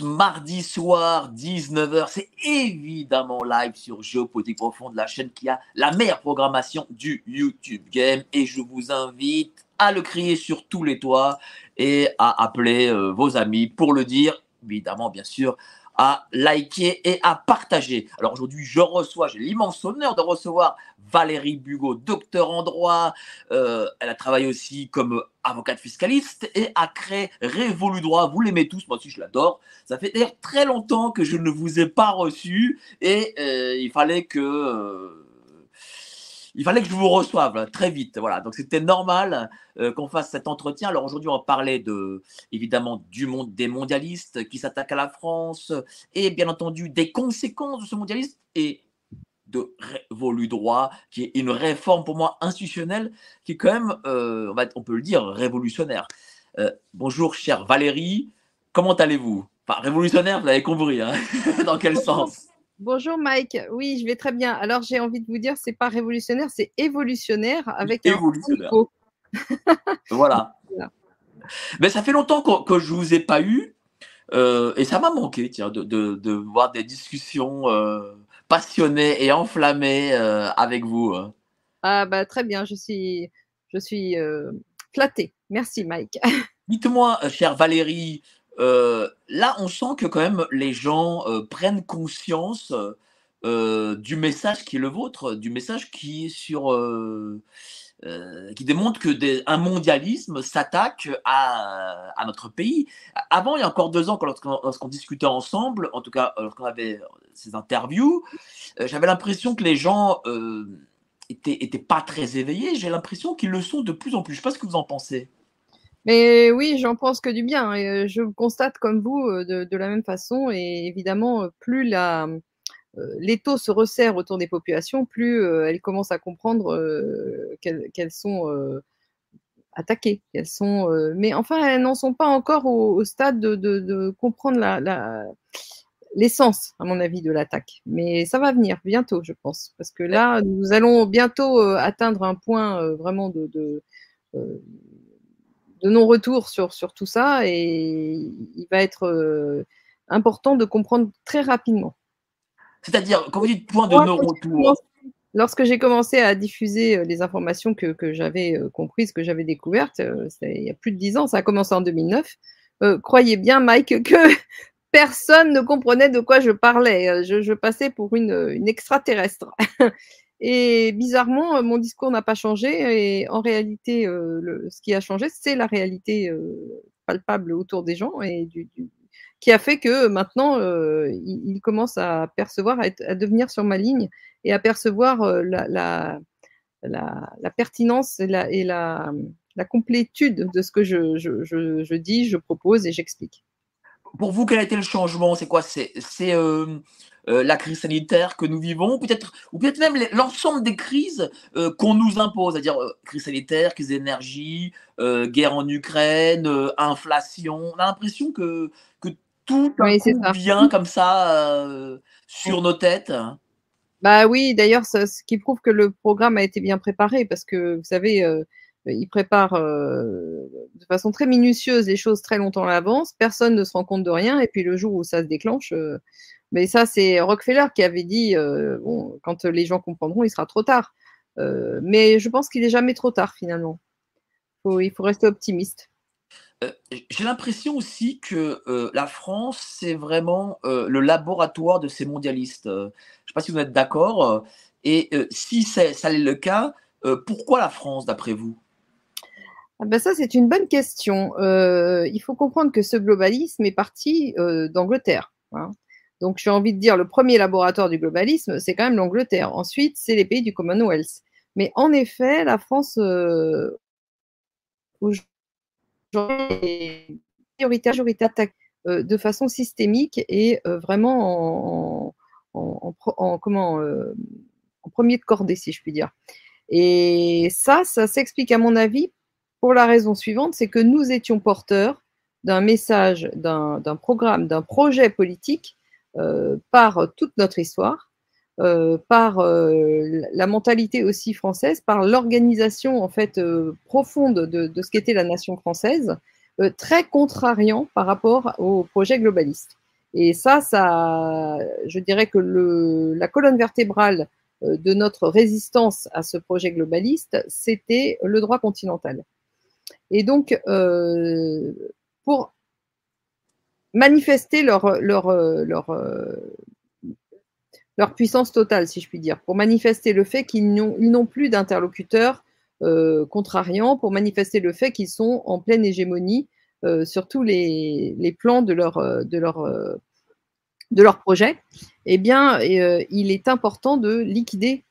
Mardi soir, 19h, c'est évidemment live sur Géopolitique Profonde, la chaîne qui a la meilleure programmation du YouTube Game. Et je vous invite à le crier sur tous les toits et à appeler euh, vos amis pour le dire, évidemment bien sûr, à liker et à partager. Alors aujourd'hui, je reçois, j'ai l'immense honneur de recevoir Valérie Bugot, docteur en droit. Euh, elle a travaillé aussi comme avocate fiscaliste et a créé Révolu Droit. Vous l'aimez tous, moi aussi je l'adore. Ça fait d'ailleurs très longtemps que je ne vous ai pas reçu et euh, il fallait que euh, il fallait que je vous reçoive là, très vite. Voilà, donc c'était normal qu'on fasse cet entretien. Alors aujourd'hui, on parler de évidemment du monde des mondialistes qui s'attaquent à la France et bien entendu des conséquences de ce mondialisme et de Révolu Droit, qui est une réforme pour moi institutionnelle, qui est quand même, euh, on, peut le dire, révolutionnaire. Euh, bonjour, chère Valérie, comment allez-vous? Enfin, révolutionnaire, vous avez compris, hein dans quel sens? Bonjour Mike, oui, je vais très bien. Alors j'ai envie de vous dire, c'est pas révolutionnaire, c'est évolutionnaire avec Évolutionnaire. un. Voilà. Voilà. Mais ça fait longtemps que, que je vous ai pas eu euh, et ça m'a manqué, tiens, de, de, de voir des discussions euh, passionnées et enflammées euh, avec vous. hein. Ah bah très bien, je suis, je suis euh, flattée. Merci Mike. Dites-moi, euh, chère Valérie, euh, là, on sent que quand même les gens prennent conscience du message qui est le vôtre, du message qui est sur, euh, qui démontre que un mondialisme s'attaque à, notre pays. Avant, il y a encore deux ans, lorsqu'on lorsqu'on discutait ensemble, en tout cas euh, lorsqu'on avait ces interviews, euh, j'avais l'impression que les gens euh, étaient, étaient pas très éveillés. J'ai l'impression qu'ils le sont de plus en plus. Je sais pas ce que vous en pensez. Mais oui, j'en pense que du bien. Je constate comme vous de, la même façon. Et évidemment, plus la, euh, l'étau se resserre autour des populations, plus euh, elles commencent à comprendre euh, qu'elles sont attaquées. Qu'elles sont, mais enfin, elles n'en sont pas encore au, stade de, comprendre la, la- l'essence, à mon avis, de l'attaque. Mais ça va venir bientôt, je pense, parce que là, nous allons bientôt atteindre un point vraiment de, non-retour sur, tout ça, et il va être important de comprendre très rapidement. C'est-à-dire, quand vous dites point de non-retour, Lorsque j'ai commencé à diffuser euh, les informations que, que j'avais euh, comprises, que j'avais découvertes, euh, il y a plus de dix ans, ça a commencé en 2009, euh, croyez bien, Mike, que personne ne comprenait de quoi je parlais. Je, je passais pour une, une extraterrestre. Et bizarrement, mon discours n'a pas changé. Et en réalité, euh, le- ce qui a changé, c'est la réalité euh, palpable autour des gens et du, du- qui a fait que maintenant, euh, ils commencent à percevoir, à, être- à devenir sur ma ligne et à percevoir euh, la, la, pertinence et, la, et complétude de ce que je, je, je, dis, je propose et j'explique. pour vous, quel a été le changement? C'est quoi? C'est euh, euh, la crise sanitaire que nous vivons, peut-être, ou peut-être même l'ensemble des crises euh, qu'on nous impose, c'est-à-dire euh, crise sanitaire, crise d'énergie, euh, guerre en Ukraine, euh, inflation. On a l'impression que, que tout Oui, vient comme ça euh, sur nos têtes. Bah oui, d'ailleurs, ce qui prouve que le programme a été bien préparé parce que vous savez, euh, il prépare euh, de façon très minutieuse les choses très longtemps à l'avance. Personne ne se rend compte de rien et puis le jour où ça se déclenche, euh, mais ça c'est Rockefeller qui avait dit bon, quand les gens comprendront, il sera trop tard. Mais je pense qu'il est jamais trop tard finalement. Faut- il faut rester optimiste. Euh, J'ai l'impression aussi que euh, la France, c'est vraiment euh, le laboratoire de ces mondialistes. Je ne sais pas si vous êtes d'accord. Et si ça est le cas, pourquoi la France, d'après vous? Ah ben ça, c'est une bonne question. Il faut comprendre que ce globalisme est parti d'Angleterre. Hein. Donc, j'ai envie de dire, le premier laboratoire du globalisme, c'est quand même l'Angleterre. Ensuite, c'est les pays du Commonwealth. Mais en effet, la France, euh, euh, de façon systémique et euh, vraiment en, euh, en premier de cordée, si je puis dire. Et ça, ça s'explique à mon avis pour la raison suivante, c'est que nous étions porteurs d'un message, d'un programme, d'un projet politique par toute notre histoire, euh, par euh, la mentalité aussi française, par l'organisation en fait profonde de, ce qu'était la nation française, très contrariant par rapport au projet globaliste. Et ça, ça, je dirais que la colonne vertébrale de notre résistance à ce projet globaliste, c'était le droit continental. Et donc, euh, pour manifester leur, leur, leur, leur, puissance totale, si je puis dire, pour manifester le fait qu'ils n'ont plus d'interlocuteurs euh, contrariants, pour manifester le fait qu'ils sont en pleine hégémonie euh, sur tous les, plans de leur, de leur, projet, eh bien, il est important de liquider,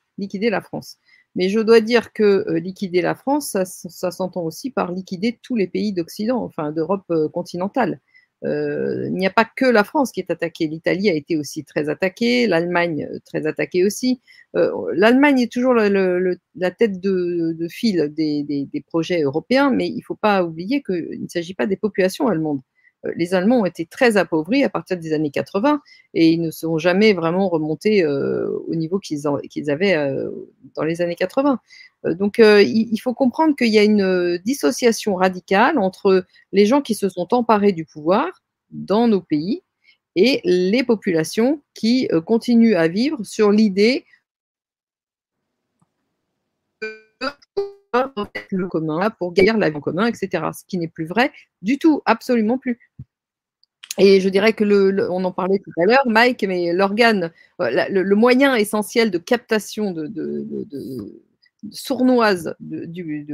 la France. Mais je dois dire que euh, liquider la France, ça, s'entend aussi par liquider tous les pays d'Occident, enfin d'Europe euh, continentale. Euh, il n'y a pas que la France qui est attaquée. L'Italie a été aussi très attaquée, l'Allemagne très attaquée aussi. L'Allemagne est toujours la tête de, fil des, des, projets européens, mais il ne faut pas oublier qu'il ne s'agit pas des populations allemandes. Euh, les Allemands ont été très appauvris à partir des années 80 et ils ne seront jamais vraiment remontés euh, au niveau qu'ils avaient euh, dans les années 80. Donc il, faut comprendre qu'il y a une dissociation radicale entre les gens qui se sont emparés du pouvoir dans nos pays et les populations qui continuent à vivre sur l'idée le commun pour gagner la vie en commun, etc. Ce qui n'est plus vrai du tout, absolument plus. Et je dirais que le, on en parlait tout à l'heure, Mike, mais l'organe, euh, le, moyen essentiel de captation de, sournoise du,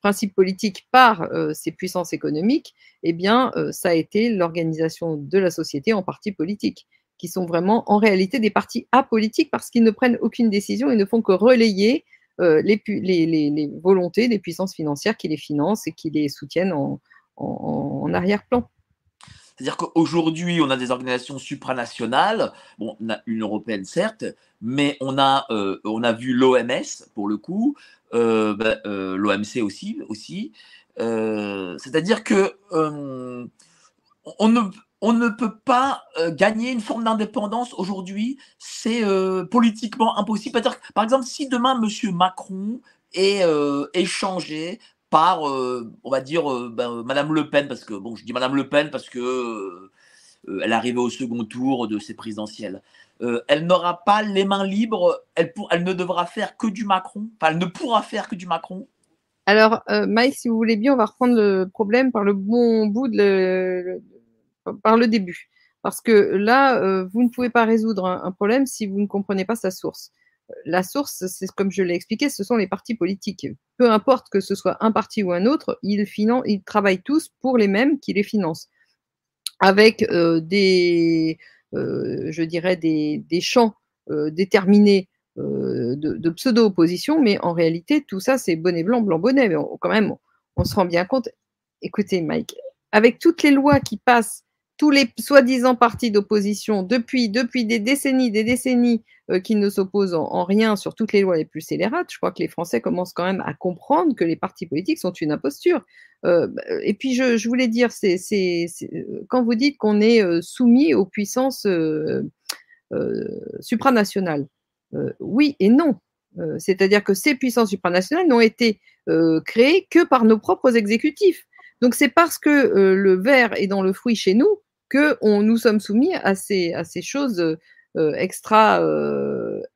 principe politique par euh, ces puissances économiques, eh bien, euh, ça a été l'organisation de la société en partis politiques, qui sont vraiment en réalité des partis apolitiques parce qu'ils ne prennent aucune décision et ne font que relayer euh, les, volontés des puissances financières qui les financent et qui les soutiennent en, arrière-plan. C'est-à-dire qu'aujourd'hui, on a des organisations supranationales, bon, on a une européenne certes, mais on a, euh, on a vu l'OMS pour le coup, euh, ben, l'OMC aussi, c'est-à-dire que on ne, on ne peut pas euh, gagner une forme d'indépendance aujourd'hui. C'est euh, politiquement impossible. Par exemple, si demain M. Macron est euh, échangé par, on va dire, ben, Madame Le Pen, parce que, bon, je dis Madame Le Pen parce que elle arrivée au second tour de ses présidentielles. elle n'aura pas les mains libres, elle, ne devra faire que du Macron, enfin, elle ne pourra faire que du Macron. Alors, Mike, si vous voulez bien, on va reprendre le problème par le bon bout de par le début. Parce que là, euh, vous ne pouvez pas résoudre un, problème si vous ne comprenez pas sa source. La source, c'est comme je l'ai expliqué, ce sont les partis politiques. Peu importe que ce soit un parti ou un autre, ils, ils travaillent tous pour les mêmes qui les financent. Avec euh, des, euh, je dirais, des, champs déterminés de, pseudo-opposition, mais en réalité, tout ça, c'est bonnet blanc, blanc bonnet. Mais quand même, on se rend bien compte. Écoutez, Mike, avec toutes les lois qui passent tous les soi-disant partis d'opposition depuis, des décennies, des décennies euh, qui ne s'opposent en, rien sur toutes les lois les plus scélérates. Je crois que les Français commencent quand même à comprendre que les partis politiques sont une imposture. Euh, et puis je, voulais dire, c'est, quand vous dites qu'on est euh, soumis aux puissances supranationales, oui et non. C'est-à-dire que ces puissances supranationales n'ont été créées que par nos propres exécutifs. Donc c'est parce que le verre est dans le fruit chez nous que on, nous sommes soumis à ces, à ces choses euh, euh,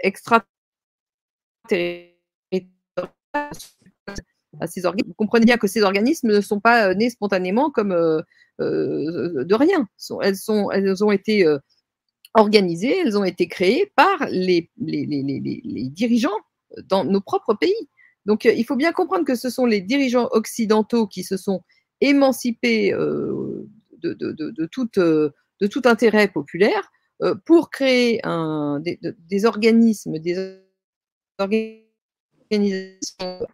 extra à ces Vous comprenez bien que ces organismes ne sont pas euh, nés spontanément comme de rien. Elles, sont, elles ont été organisées, elles ont été créées par les, les, les, les, dirigeants dans nos propres pays. Donc, il faut bien comprendre que ce sont les dirigeants occidentaux qui se sont émancipés de, de, tout, de, tout, intérêt populaire pour créer un, des, des, organismes, des organisations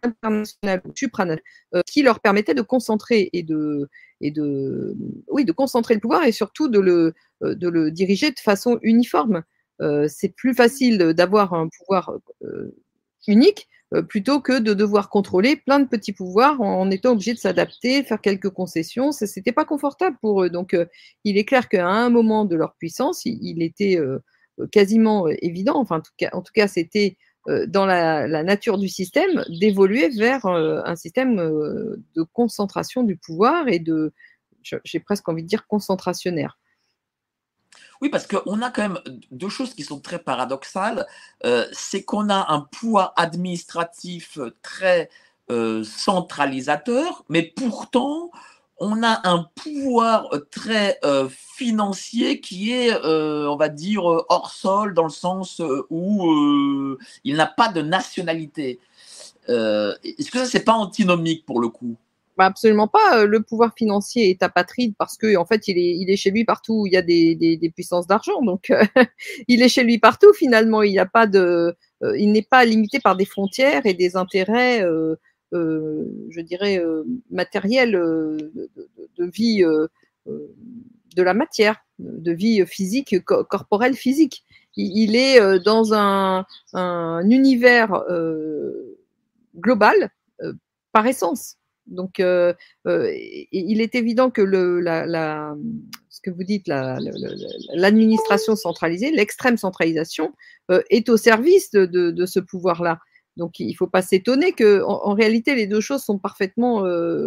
internationales ou supranationales qui leur permettaient de concentrer et de, et de, oui, de concentrer le pouvoir et surtout de le, de le diriger de façon uniforme. c'est plus facile d'avoir un pouvoir unique euh, plutôt que de devoir contrôler plein de petits pouvoirs en, étant obligé de s'adapter, faire quelques concessions. Ce n'était pas confortable pour eux. Donc, euh, il est clair qu'à un moment de leur puissance, il, était euh, quasiment évident, enfin, en tout cas, en tout cas c'était dans la, nature du système, d'évoluer vers un système de concentration du pouvoir et de, j'ai presque envie de dire, concentrationnaire. Oui, parce qu'on a quand même deux choses qui sont très paradoxales. Euh, c'est qu'on a un poids administratif très euh, centralisateur, mais pourtant, on a un pouvoir très euh, financier qui est, on va dire, hors sol, dans le sens où il n'a pas de nationalité. Est-ce que ça, c'est pas antinomique pour le coup? Absolument pas. Euh, le pouvoir financier est apatride parce que en fait, il est, il est chez lui partout où il y a des, des, des puissances d'argent. Donc, euh, il est chez lui partout finalement. Il n'y a pas de, euh, il n'est pas limité par des frontières et des intérêts, je dirais, matériels de, de, vie de la matière, de vie physique, corporelle physique. Il, est dans un, un univers global par essence. Donc, euh, euh, il est évident que ce que vous dites, l'administration centralisée, l'extrême centralisation, euh, est au service de, ce pouvoir-là. Donc, il ne faut pas s'étonner que, en, réalité, les deux choses sont parfaitement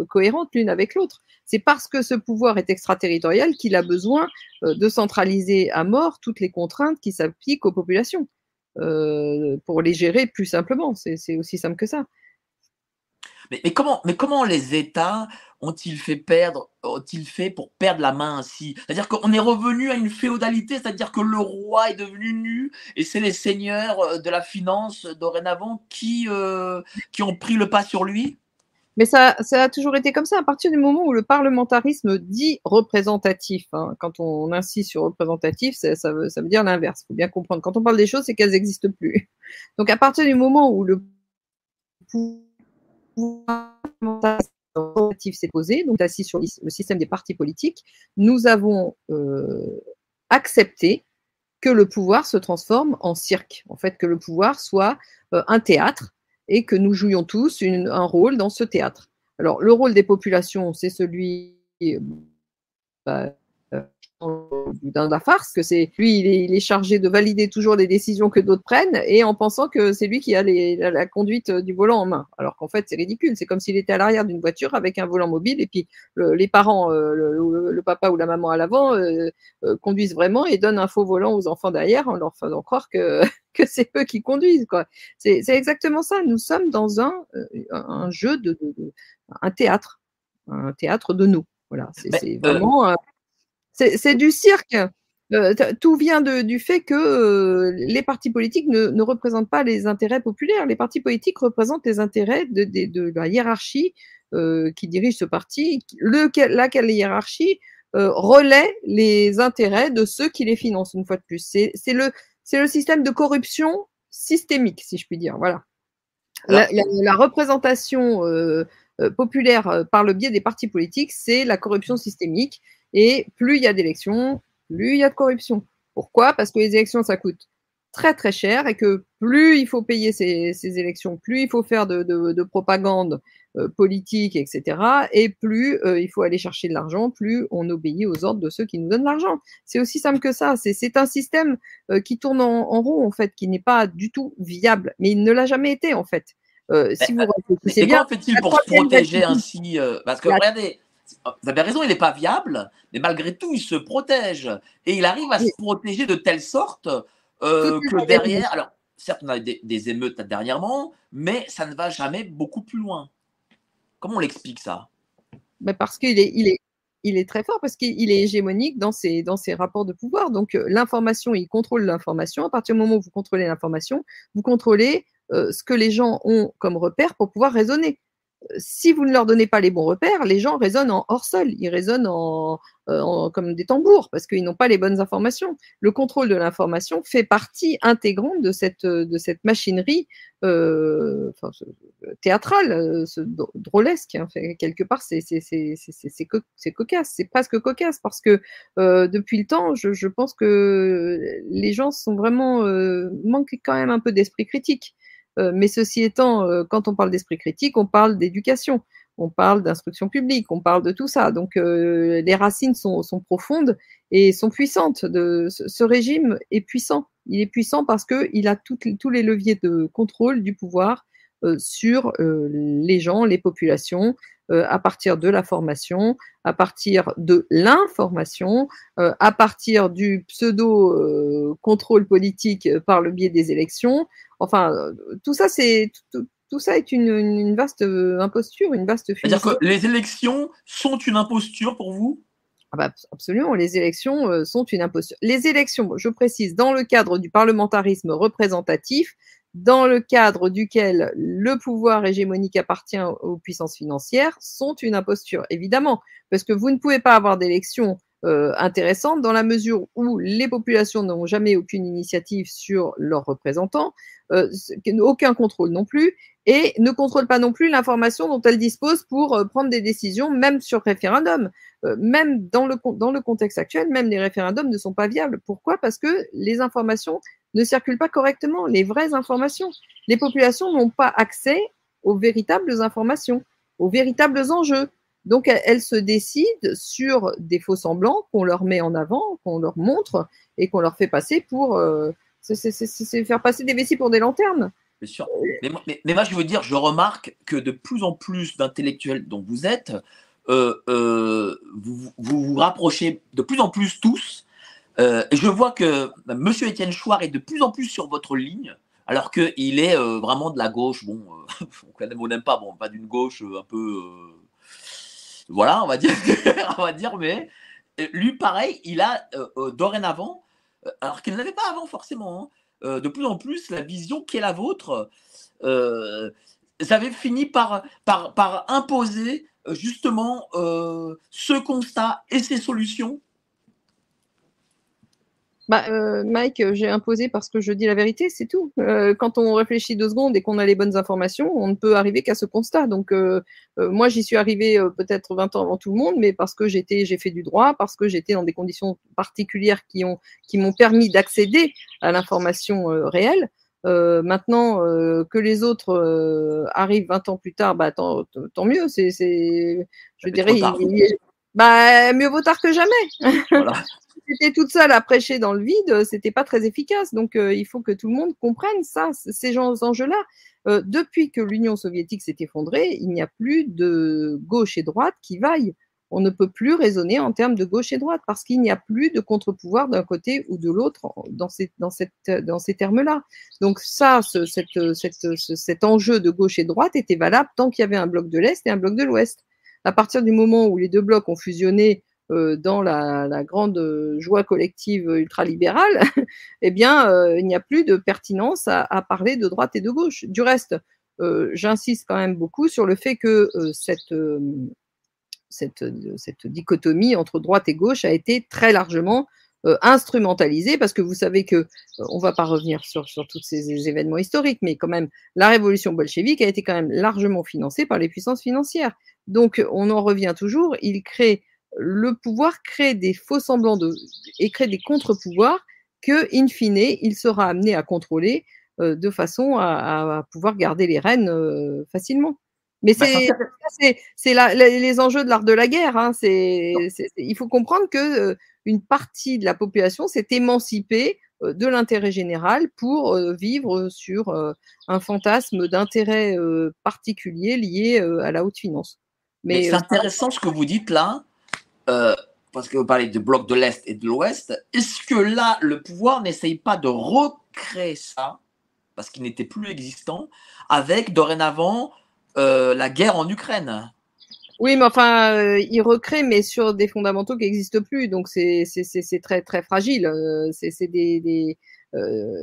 cohérentes l'une avec l'autre. C'est parce que ce pouvoir est extraterritorial qu'il a besoin de centraliser à mort toutes les contraintes qui s'appliquent aux populations pour les gérer plus simplement. C'est aussi simple que ça. Mais, comment, mais comment les États ont-ils fait perdre, ont-ils fait pour perdre la main ainsi? C'est-à-dire qu'on est revenu à une féodalité, c'est-à-dire que le roi est devenu nu et c'est les seigneurs euh, de la finance dorénavant qui, euh, qui ont pris le pas sur lui? Mais ça, ça a toujours été comme ça. À partir du moment où le parlementarisme dit représentatif, hein, quand on insiste sur représentatif, ça, veut, ça veut dire l'inverse. Il faut bien comprendre. Quand on parle des choses, c'est qu'elles n'existent plus. Donc à partir du moment où le s'est posé, donc assis sur le système des partis politiques, nous avons euh, accepté que le pouvoir se transforme en cirque, en fait, que le pouvoir soit euh, un théâtre et que nous jouions tous un rôle dans ce théâtre. Alors, le rôle des populations, c'est celui bah, dans la farce, que c'est lui, il est, chargé de valider toujours les décisions que d'autres prennent, et en pensant que c'est lui qui a la, conduite du volant en main. Alors qu'en fait, c'est ridicule. C'est comme s'il était à l'arrière d'une voiture avec un volant mobile, et puis les parents, euh, le, papa ou la maman à l'avant, euh, euh, conduisent vraiment et donnent un faux volant aux enfants derrière en leur faisant croire que, que c'est eux qui conduisent. Quoi. C'est, exactement ça. Nous sommes dans un, un jeu de, un théâtre, un théâtre de nous. Voilà, c'est, vraiment c'est du cirque. Euh, tout vient du fait que euh, les partis politiques ne, représentent pas les intérêts populaires. Les partis politiques représentent les intérêts de, la hiérarchie euh, qui dirige ce parti, laquelle hiérarchie relaie les intérêts de ceux qui les financent, une fois de plus. C'est le, le système de corruption systémique, si je puis dire. Voilà. La, la représentation populaire par le biais des partis politiques, c'est la corruption systémique et plus il y a d'élections, plus il y a de corruption. Pourquoi? Parce que les élections, ça coûte très très cher et que plus il faut payer ces, élections, plus il faut faire de, propagande euh, politique, etc. Et plus euh, il faut aller chercher de l'argent, plus on obéit aux ordres de ceux qui nous donnent l'argent. C'est aussi simple que ça. C'est un système euh, qui tourne en, rond, en fait, qui n'est pas du tout viable. Mais il ne l'a jamais été, en fait. si vous mais, bien, fait-il pour se protéger ainsi Parce que regardez, vous avez raison, il n'est pas viable, mais malgré tout, il se protège. Et il arrive à se protéger de telle sorte euh, que derrière. Alors, certes, on a des, des, émeutes dernièrement, mais ça ne va jamais beaucoup plus loin. Comment on l'explique ça? Mais Parce qu'il est, il est, il est très fort, parce qu'il est hégémonique dans ses, dans ses rapports de pouvoir. Donc, euh, l'information, il contrôle l'information. À partir du moment où vous contrôlez l'information, vous contrôlez ce que les gens ont comme repère pour pouvoir raisonner si vous ne leur donnez pas les bons repères, les gens raisonnent en hors sol, ils raisonnent en, euh, comme des tambours parce qu'ils n'ont pas les bonnes informations. Le contrôle de l'information fait partie intégrante de cette, de cette machinerie euh, théâtrale, euh, drôlesque. Hein. quelque part, c'est cocasse, c'est presque cocasse parce que depuis le temps, je, je, pense que les gens sont vraiment manquent quand même un peu d'esprit critique. Euh, mais ceci étant, euh, quand on parle d'esprit critique, on parle d'éducation, on parle d'instruction publique, on parle de tout ça. Donc euh, les racines sont, profondes et sont puissantes. Ce, régime est puissant. Il est puissant parce qu'il a tous les leviers de contrôle du pouvoir sur les gens, les populations, à partir de la formation, à partir de l'information, à partir du pseudo-contrôle politique par le biais des élections, Enfin, tout ça, c'est tout, ça est une, vaste euh, imposture, une vaste C'est-à-dire que les élections sont une imposture pour vous? Ah bah, Absolument, les élections euh, sont une imposture. Les élections, je précise, dans le cadre du parlementarisme représentatif, dans le cadre duquel le pouvoir hégémonique appartient aux puissances financières, sont une imposture, évidemment, parce que vous ne pouvez pas avoir d'élections euh, intéressante dans la mesure où les populations n'ont jamais aucune initiative sur leurs représentants, euh, aucun contrôle non plus, et ne contrôlent pas non plus l'information dont elles disposent pour euh, prendre des décisions, même sur référendum. même dans le, contexte actuel, même les référendums ne sont pas viables. Pourquoi? Parce que les informations ne circulent pas correctement, les vraies informations. Les populations n'ont pas accès aux véritables informations, aux véritables enjeux. Donc, elles se décident sur des faux semblants qu'on leur met en avant, qu'on leur montre et qu'on leur fait passer pour. Euh, c'est faire passer des vessies pour des lanternes. Bien sûr. Mais, moi, je veux dire, je remarque que de plus en plus d'intellectuels dont vous êtes, euh, euh, vous, vous, rapprochez de plus en plus tous. je vois que M. Étienne Chouard est de plus en plus sur votre ligne, alors qu'il est vraiment de la gauche. Bon, on n'aime pas, bon, pas d'une gauche un peu voilà, on va dire, on va dire, mais euh, lui, pareil, il a euh, euh, dorénavant, alors qu'il n'avait pas avant forcément, hein, de plus en plus la vision qui est la vôtre. ça avait fini par imposer justement ce constat et ces solutions bah, euh, Mike, euh, j'ai imposé parce que je dis la vérité, c'est tout. Euh, quand on réfléchit deux secondes et qu'on a les bonnes informations, on ne peut arriver qu'à ce constat. Donc, moi, j'y suis arrivé peut-être 20 ans avant tout le monde, mais parce que j'étais, j'ai fait du droit, parce que j'étais dans des conditions particulières qui ont, qui m'ont permis d'accéder à l'information réelle. maintenant que les autres arrivent 20 ans plus tard, bah, tant, mieux. C'est, je dirais, bah, mieux vaut tard que jamais. Voilà. J'étais toute seule à prêcher dans le vide, c'était pas très efficace. Donc, euh, il faut que tout le monde comprenne ça, ces enjeux-là. Euh, depuis que l'Union soviétique s'est effondrée, il n'y a plus de gauche et droite qui vaillent. On ne peut plus raisonner en termes de gauche et droite parce qu'il n'y a plus de contre-pouvoir d'un côté ou de l'autre dans ces, dans cette, dans ces termes-là. Donc ça, ce, cette, cette, cet enjeu de gauche et droite était valable tant qu'il y avait un bloc de l'Est et un bloc de l'Ouest. À partir du moment où les deux blocs ont fusionné euh, dans la, grande joie collective ultralibérale, eh bien, euh, il n'y a plus de pertinence à, parler de droite et de gauche. Du reste, euh, j'insiste quand même beaucoup sur le fait que cette, dichotomie entre droite et gauche a été très largement instrumentalisée parce que vous savez que, on va pas revenir sur, tous ces événements historiques, mais quand même, la révolution bolchevique a été quand même largement financée par les puissances financières. Donc, on en revient toujours, il crée le pouvoir crée des faux semblants de, et crée des contre-pouvoirs que, in fine, il sera amené à contrôler euh, de façon à, pouvoir garder les rênes euh, facilement. Mais bah, c'est les enjeux de l'art de la guerre. Hein, il faut comprendre que euh, une partie de la population s'est émancipée de l'intérêt général pour vivre sur un fantasme d'intérêt particulier lié à la haute finance. Mais c'est intéressant ce que vous dites là, euh, parce que vous parlez du bloc de l'Est et de l'Ouest, est-ce que là, le pouvoir n'essaye pas de recréer ça, parce qu'il n'était plus existant, avec dorénavant euh, la guerre en Ukraine? Oui, mais enfin, euh, il recrée, mais sur des fondamentaux qui n'existent plus. Donc, c'est très, très fragile. c'est des,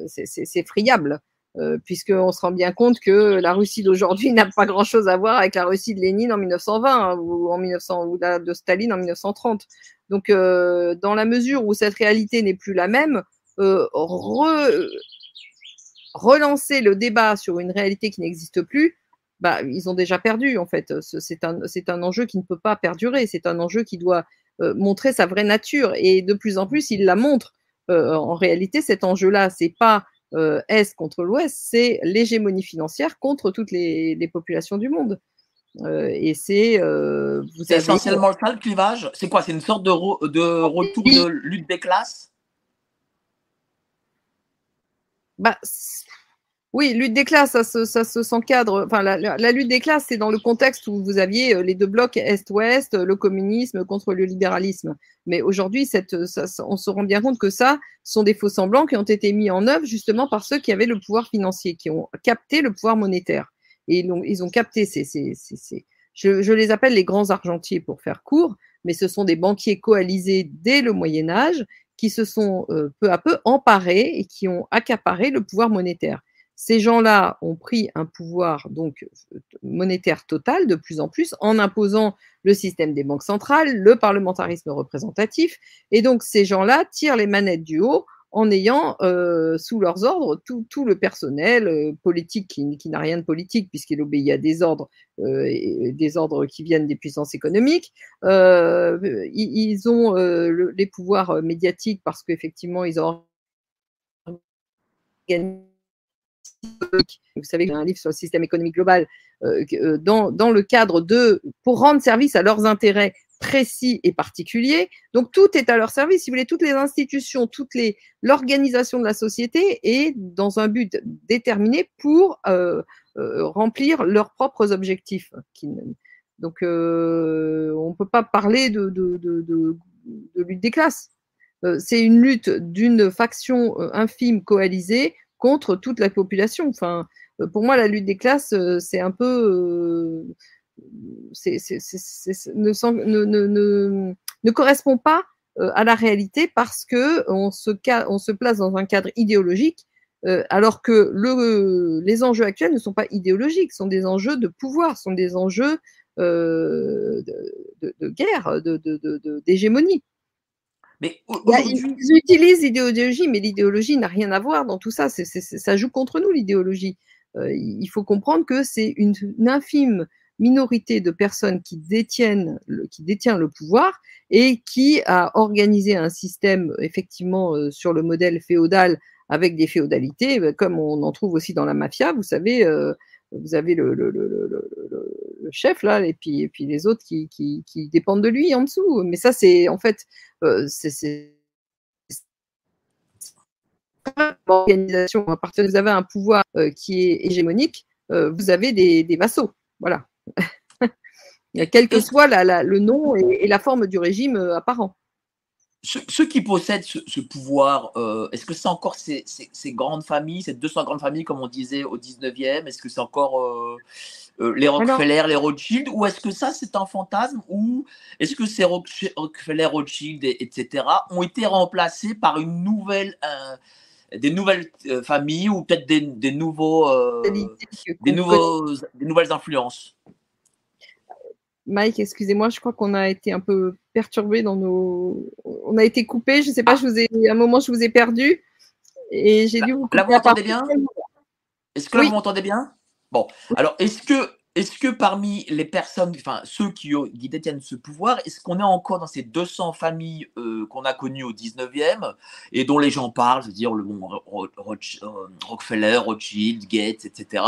c'est friable. Euh, puisqu'on se rend bien compte que la Russie d'aujourd'hui n'a pas grand-chose à voir avec la Russie de Lénine en 1920 hein, ou en 1900 ou de Staline en 1930. Donc, euh, dans la mesure où cette réalité n'est plus la même, euh, relancer le débat sur une réalité qui n'existe plus, bah, ils ont déjà perdu en fait. C'est un, un enjeu qui ne peut pas perdurer. C'est un enjeu qui doit montrer sa vraie nature et de plus en plus, il la montre. en réalité, cet enjeu-là, c'est pas euh, Est contre l'Ouest, c'est l'hégémonie financière contre toutes les, populations du monde. Euh, et c'est euh, essentiellement ça le clivage? C'est quoi? C'est une sorte de, de retour de lutte des classes? Bah, oui, lutte des classes, ça se, s'encadre. Enfin, la, lutte des classes, c'est dans le contexte où vous aviez euh, les deux blocs Est-Ouest, le communisme contre le libéralisme. Mais aujourd'hui, on se rend bien compte que ça sont des faux semblants qui ont été mis en œuvre justement par ceux qui avaient le pouvoir financier, qui ont capté le pouvoir monétaire. Et ils ils ont capté ces, ces, ces, je, je, les appelle les grands argentiers pour faire court, mais ce sont des banquiers coalisés dès le Moyen Âge qui se sont euh, peu à peu emparés et qui ont accaparé le pouvoir monétaire. Ces gens-là ont pris un pouvoir donc monétaire total de plus en plus en imposant le système des banques centrales, le parlementarisme représentatif, et donc ces gens-là tirent les manettes du haut en ayant euh, sous leurs ordres tout, le personnel euh, politique qui, n'a rien de politique puisqu'il obéit à des ordres, euh, des ordres qui viennent des puissances économiques. Ils, ont les pouvoirs médiatiques parce qu'effectivement ils ont vous savez j'ai un livre sur le système économique global, euh, euh, dans, dans, le cadre de, pour rendre service à leurs intérêts précis et particuliers. Donc tout est à leur service, si vous voulez, toutes les institutions, toute les, l'organisation de la société est dans un but déterminé pour euh, remplir leurs propres objectifs. donc on ne peut pas parler de, de, de, de lutte des classes. c'est une lutte d'une faction infime coalisée contre toute la population. Enfin, euh, pour moi, la lutte des classes, euh, c'est un peu. ne, correspond pas euh, à la réalité parce que on se, on se place dans un cadre idéologique alors que le, les enjeux actuels ne sont pas idéologiques, sont des enjeux de pouvoir, sont des enjeux de, de, guerre, d'hégémonie. Mais ils utilisent l'idéologie, mais l'idéologie n'a rien à voir dans tout ça. ça joue contre nous, l'idéologie. Euh, il faut comprendre que c'est une, infime minorité de personnes qui détiennent le, qui détient le pouvoir et qui a organisé un système effectivement euh, sur le modèle féodal avec des féodalités, euh, comme on en trouve aussi dans la mafia. Vous savez, vous avez le, chef là, et puis, et puis les autres qui, qui, dépendent de lui en dessous. Mais ça, c'est en fait, euh, c'est organisation. À partir de vous avez un pouvoir euh, qui est hégémonique, euh, vous avez des, vassaux. Voilà. Quel que soit la, le nom et, la forme du régime apparent ceux, qui possèdent ce, pouvoir, euh, est-ce que c'est encore ces, grandes familles, ces 200 grandes familles, comme on disait au 19e Est-ce que c'est encore euh, euh, les Rockefeller, les Rothschild Ou est-ce que ça, c'est un fantasme Ou est-ce que ces Rockefeller, Rothschild, etc., ont été remplacés par une nouvelle, des nouvelles familles ou peut-être des, des, nouveaux, des, nouveaux, des nouvelles influences? Mike, excusez-moi, je crois qu'on a été un peu perturbé dans nos. On a été coupé. Je ne sais pas, je vous ai... à un moment, je vous ai perdu. Et j'ai dû vous Là, vous m'entendez bien? Est-ce que là, vous m'entendez bien? Bon. Alors, est-ce que, est que parmi les personnes, enfin, ceux qui, détiennent ce pouvoir, est-ce qu'on est encore dans ces 200 familles euh, qu'on a connues au 19e et dont les gens parlent, je veux dire, le bon Rockefeller, Rothschild, Gates, etc.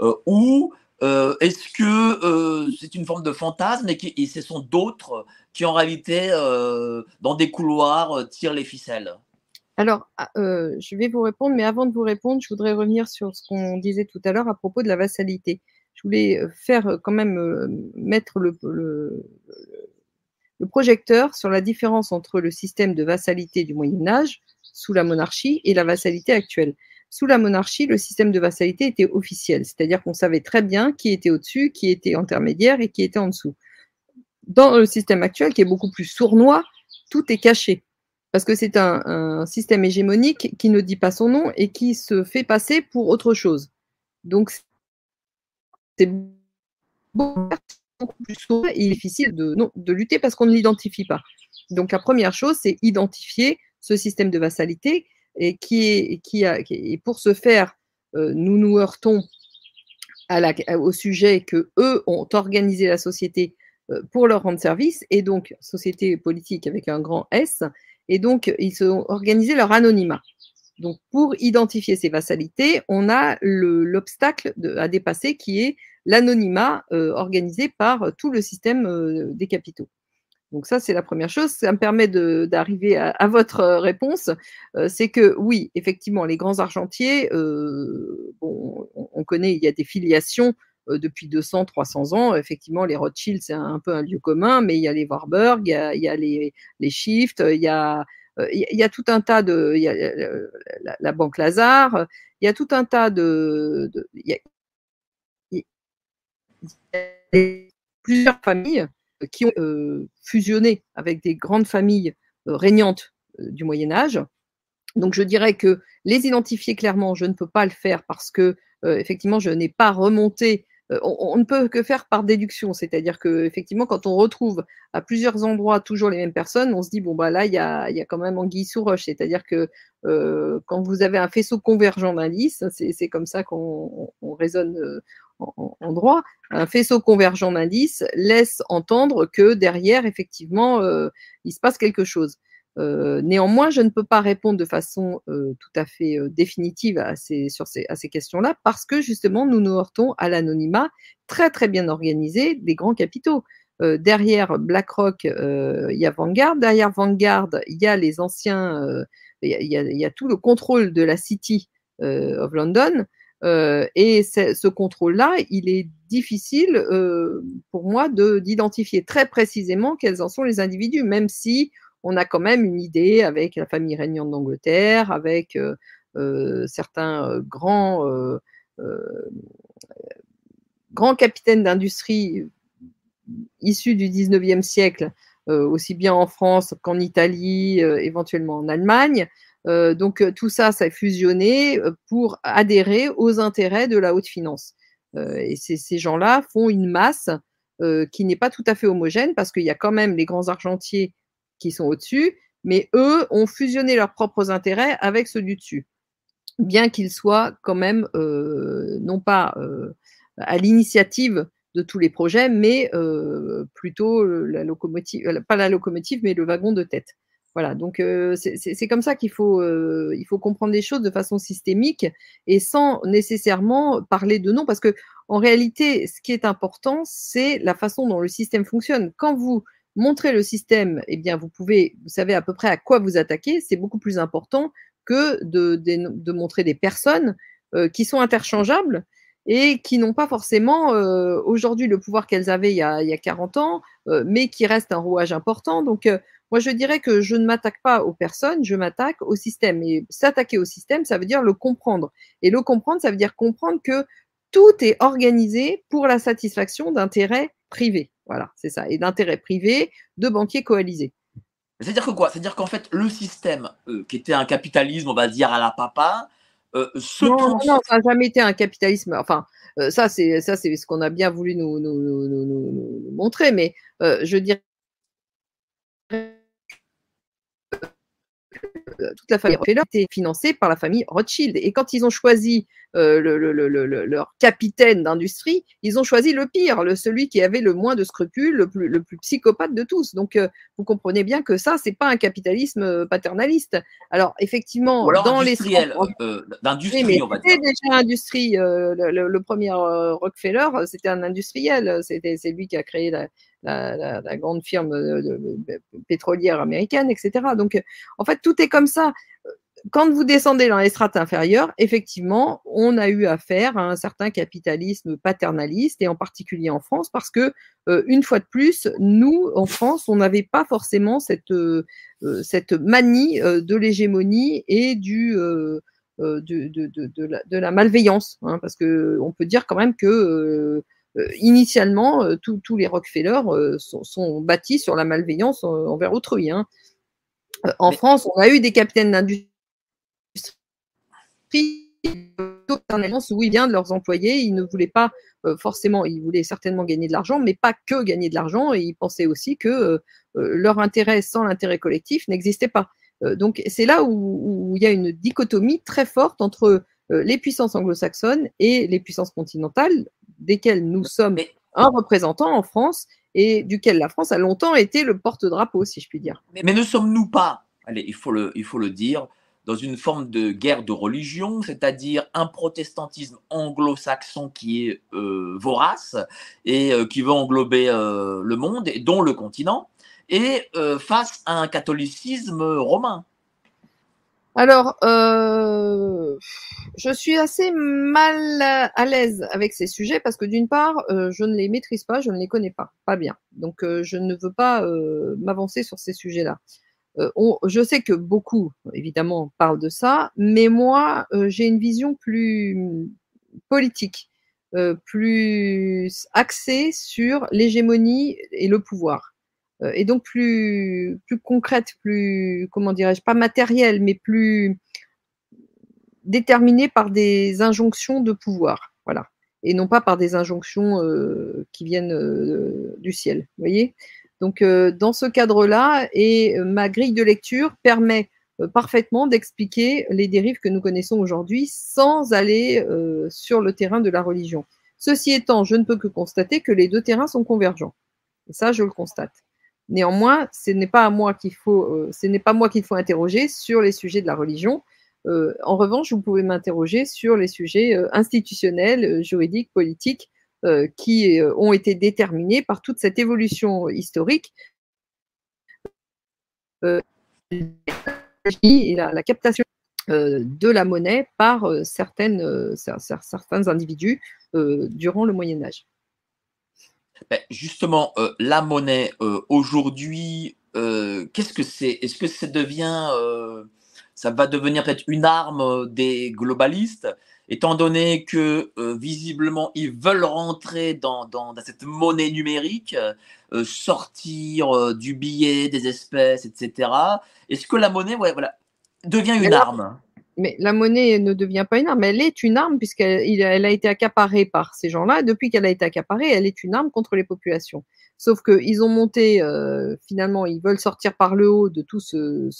Euh, ou euh, est-ce que euh, c'est une forme de fantasme et, ce sont d'autres qui en réalité, euh, dans des couloirs, tirent les ficelles? Alors, ah, je vais vous répondre, mais avant de vous répondre, je voudrais revenir sur ce qu'on disait tout à l'heure à propos de la vassalité. Je voulais faire quand même mettre le, le projecteur sur la différence entre le système de vassalité du Moyen Âge, sous la monarchie, et la vassalité actuelle. Sous la monarchie, le système de vassalité était officiel, c'est-à-dire qu'on savait très bien qui était au-dessus, qui était intermédiaire et qui était en dessous. Dans le système actuel, qui est beaucoup plus sournois, tout est caché. parce que c'est un, système hégémonique qui ne dit pas son nom et qui se fait passer pour autre chose. Donc, c'est beaucoup plus sourd et difficile de lutter parce qu'on ne l'identifie pas. Donc, la première chose, c'est identifier ce système de vassalité et qui est, qui a, et pour ce faire, euh, nous nous heurtons au sujet que eux ont organisé la société euh, pour leur rendre service et donc société politique avec un grand S et donc ils ont organisé leur anonymat. Donc pour identifier ces vassalités, on a le- l'obstacle à dépasser qui est l'anonymat euh, organisé par tout le système des capitaux. Donc ça, c'est la première chose. Ça me permet d'arriver à, votre euh, réponse. Euh, c'est que oui, effectivement, les grands argentiers, euh, bon, on, on connaît, il y a des filiations euh, depuis 200, 300 ans. Effectivement, les Rothschild, c'est un, peu un lieu commun, mais il y a les Warburg, il y a, les, les Shift, il y a, euh, il y a- tout un tas de, il y a euh, la, banque Lazare, il y a tout un tas de, il y a plusieurs familles qui ont euh, fusionné avec des grandes familles euh, régnantes euh, du Moyen Âge. Donc je dirais que les identifier clairement, je ne peux pas le faire parce que effectivement, je n'ai pas remonté. on, ne peut que faire par déduction, c'est-à-dire que effectivement, quand on retrouve à plusieurs endroits toujours les mêmes personnes, on se dit bon bah là il y a, y a quand même anguille sous roche, c'est-à-dire que quand vous avez un faisceau convergent d'indices, c'est comme ça qu'on on- on raisonne en, droit, un faisceau convergent d'indices laisse entendre que derrière effectivement euh, il se passe quelque chose. Euh, néanmoins, je ne peux pas répondre de façon euh, tout à fait définitive à ces, questions-là parce que justement, nous nous heurtons à l'anonymat très très bien organisé des grands capitaux. Derrière BlackRock, il y a Vanguard. Derrière Vanguard, il y a les anciens, il y, a- tout le contrôle de la City of London. Euh, et ce contrôle-là, il est difficile euh, pour moi de- d'identifier très précisément quels en sont les individus, même si on a quand même une idée avec la famille régnante d'Angleterre, avec euh, certains grands, grands capitaines d'industrie issus du 19e siècle, aussi bien en France qu'en Italie, éventuellement en Allemagne. Euh, donc euh, tout ça, ça a fusionné euh, pour adhérer aux intérêts de la haute finance. Et ces, gens-là font une masse qui n'est pas tout à fait homogène parce qu'il y a quand même les grands argentiers qui sont au-dessus, mais eux ont fusionné leurs propres intérêts avec ceux du dessus, bien qu'ils soient quand même non pas à l'initiative de tous les projets, mais plutôt la locomotive, pas la locomotive, mais le wagon de tête. Voilà, donc euh, c'est comme ça qu'il faut, euh, faut comprendre les choses de façon systémique et sans nécessairement parler de nom, parce que en réalité, ce qui est important, c'est la façon dont le système fonctionne. Quand vous montrez le système, eh bien, vous pouvez, vous savez à peu près à quoi vous attaquer. C'est beaucoup plus important que de montrer des personnes euh, qui sont interchangeables et qui n'ont pas forcément euh, aujourd'hui le pouvoir qu'elles avaient il y, a, il y a 40 ans, euh, mais qui restent un rouage important. Donc, euh, moi, je dirais que je ne m'attaque pas aux personnes, je m'attaque au système. Et s'attaquer au système, ça veut dire le comprendre. Et le comprendre, ça veut dire comprendre que tout est organisé pour la satisfaction d'intérêts privés. Voilà, c'est ça. Et d'intérêts privés de banquiers coalisés. C'est-à-dire que quoi? C'est-à-dire qu'en fait, le système qui était un capitalisme, on va dire, à la papa, euh, se non, non, non, ça n'a jamais été un capitalisme. Enfin, euh, ça, c'est ça, c'est ce qu'on a bien voulu nous, nous, nous, nous, nous montrer. Mais euh, je dirais toute la famille Rockefeller était financée par la famille Rothschild. Et quand ils ont choisi euh, le, le, le, leur capitaine d'industrie, ils ont choisi le pire, le, celui qui avait le moins de scrupules, le plus, psychopathe de tous. Donc, euh, vous comprenez bien que ça, c'est pas un capitalisme paternaliste. Alors, effectivement, alors dans les euh, d'industrie, on va dire. Déjà industrie. Euh, le, premier euh, Rockefeller, c'était un industriel. C'était c'est lui qui a créé la, la, grande firme de, pétrolière américaine, etc. Donc, en fait, tout est comme ça. Quand vous descendez dans les strates inférieures, effectivement, on a eu affaire à un certain capitalisme paternaliste, et en particulier en France, parce que, euh, une fois de plus, nous, en France, on n'avait pas forcément cette, euh, cette manie euh, de l'hégémonie et du, euh, de, la, malveillance, hein, parce que on peut dire quand même que euh, initialement, tous les Rockefeller sont, sont, bâtis sur la malveillance envers autrui. Hein. Euh, en France, on a eu des capitaines d'industrie totalement souviens de leurs employés. Ils ne voulaient pas euh, forcément, ils voulaient certainement gagner de l'argent, mais pas que gagner de l'argent. Et ils pensaient aussi que euh, leur intérêt sans l'intérêt collectif n'existait pas. donc c'est là où, il y a une dichotomie très forte entre les puissances anglo-saxonnes et les puissances continentales, desquelles nous sommes un représentant en France et duquel la France a longtemps été le porte-drapeau, si je puis dire. Mais, ne sommes-nous pas, allez, il faut le, il faut le dire, dans une forme de guerre de religion, c'est-à-dire un protestantisme anglo-saxon qui est euh, vorace et euh, qui veut englober euh, le monde, et dont le continent, et face à un catholicisme romain. Alors, euh, je suis assez mal à l'aise avec ces sujets parce que d'une part, euh, je ne les maîtrise pas, je ne les connais pas, pas bien. Donc, euh, je ne veux pas m'avancer sur ces sujets-là. je sais que beaucoup, évidemment, parlent de ça, mais moi, j'ai une vision plus politique, plus axée sur l'hégémonie et le pouvoir. Euh, et donc plus, plus concrète, plus, comment dirais-je, pas matérielle, mais plus déterminée par des injonctions de pouvoir. Voilà. Et non pas par des injonctions euh, qui viennent euh, du ciel. Vous voyez Donc, dans ce cadre-là, et ma grille de lecture permet parfaitement d'expliquer les dérives que nous connaissons aujourd'hui sans aller sur le terrain de la religion. Ceci étant, je ne peux que constater que les deux terrains sont convergents. Et ça, je le constate. Néanmoins, ce n'est pas moi qu'il faut, euh, moi qu'il faut interroger sur les sujets de la religion. Euh, en revanche, vous pouvez m'interroger sur les sujets euh, institutionnels, juridiques, politiques, qui ont été déterminés par toute cette évolution historique et la, captation de la monnaie par certains individus durant le Moyen Âge. Ben, justement, euh, la monnaie euh, aujourd'hui, euh, qu'est-ce que c'est? Est-ce que ça devient, ça va devenir peut-être une arme des globalistes, étant donné que visiblement ils veulent rentrer dans, dans, cette monnaie numérique, sortir du billet, des espèces, etc. Est-ce que la monnaie, ouais, voilà, devient une arme? Mais la monnaie ne devient pas une arme, elle est une arme puisqu'elle elle a été accaparée par ces gens-là. Depuis qu'elle a été accaparée, elle est une arme contre les populations. Sauf qu'ils ont monté, euh, finalement, ils veulent sortir par le haut de tout ce,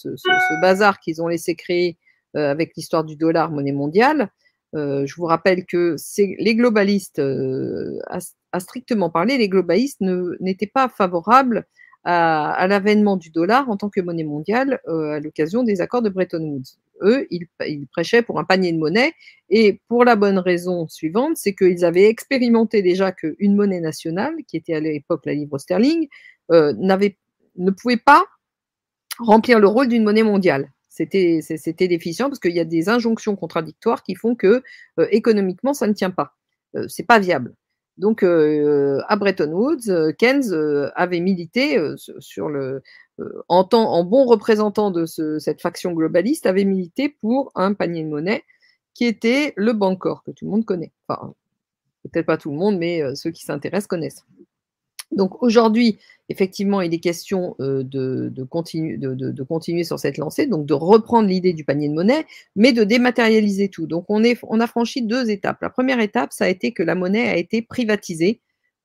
bazar qu'ils ont laissé créer euh, avec l'histoire du dollar monnaie mondiale. Euh, je vous rappelle que les globalistes, à, strictement parler, les globalistes n'étaient pas favorables à l'avènement du dollar en tant que monnaie mondiale à l'occasion des accords de Bretton Woods eux, ils, prêchaient pour un panier de monnaie et pour la bonne raison suivante, c'est qu'ils avaient expérimenté déjà qu'une monnaie nationale, qui était à l'époque la livre sterling, euh, ne pouvait pas remplir le rôle d'une monnaie mondiale. C'était déficient parce qu'il y a des injonctions contradictoires qui font que euh, économiquement, ça ne tient pas. Euh, c'est pas viable. Donc, euh, à Bretton Woods, Keynes avait milité sur le, euh, en, tant, en bon représentant de cette faction globaliste, avait milité pour un panier de monnaie qui était le Bancor, que tout le monde connaît. Enfin, peut-être pas tout le monde, mais euh, ceux qui s'intéressent connaissent. Donc aujourd'hui, effectivement, il est question euh, de, continuer sur cette lancée, donc de reprendre l'idée du panier de monnaie, mais de dématérialiser tout. Donc on, a franchi deux étapes. La première étape, ça a été que la monnaie a été privatisée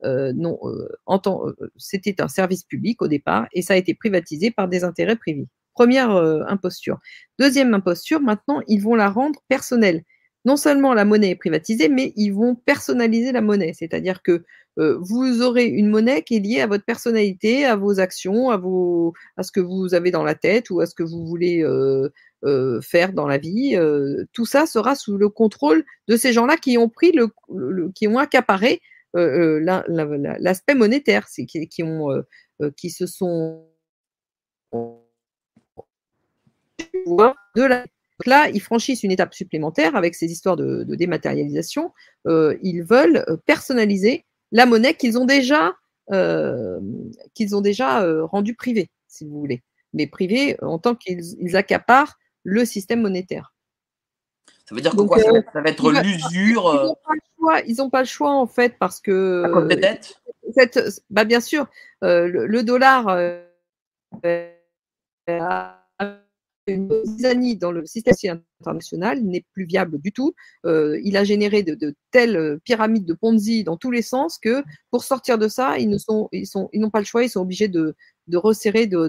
euh, non, euh, c'était un service public au départ et ça a été privatisé par des intérêts privés. Première imposture. Deuxième imposture, maintenant, ils vont la rendre personnelle. Non seulement la monnaie est privatisée, mais ils vont personnaliser la monnaie. C'est-à-dire que vous aurez une monnaie qui est liée à votre personnalité, à vos actions, à, vos, à ce que vous avez dans la tête ou à ce que vous voulez faire dans la vie. tout ça sera sous le contrôle de ces gens-là qui ont pris le qui ont accaparé euh, euh, l'aspect monétaire, qui, qui, ont, euh, qui se sont de la donc là, ils franchissent une étape supplémentaire avec ces histoires de, dématérialisation. ils veulent personnaliser la monnaie qu'ils ont déjà, qu'ils ont déjà rendue privée, si vous voulez. Mais privée en tant qu'ils accaparent le système monétaire. Ça veut dire que quoi, euh, ça, va, être l'usure Ils n'ont pas, le choix en fait parce que. À cause des dettes? Cette, bah, Bien sûr, euh, le, dollar euh, a une zizanie dans le système international n'est plus viable du tout. Euh, il a généré de, telles pyramides de Ponzi dans tous les sens que pour sortir de ça, ils ne ils sont, ils n'ont pas le choix, ils sont obligés de, resserrer, de,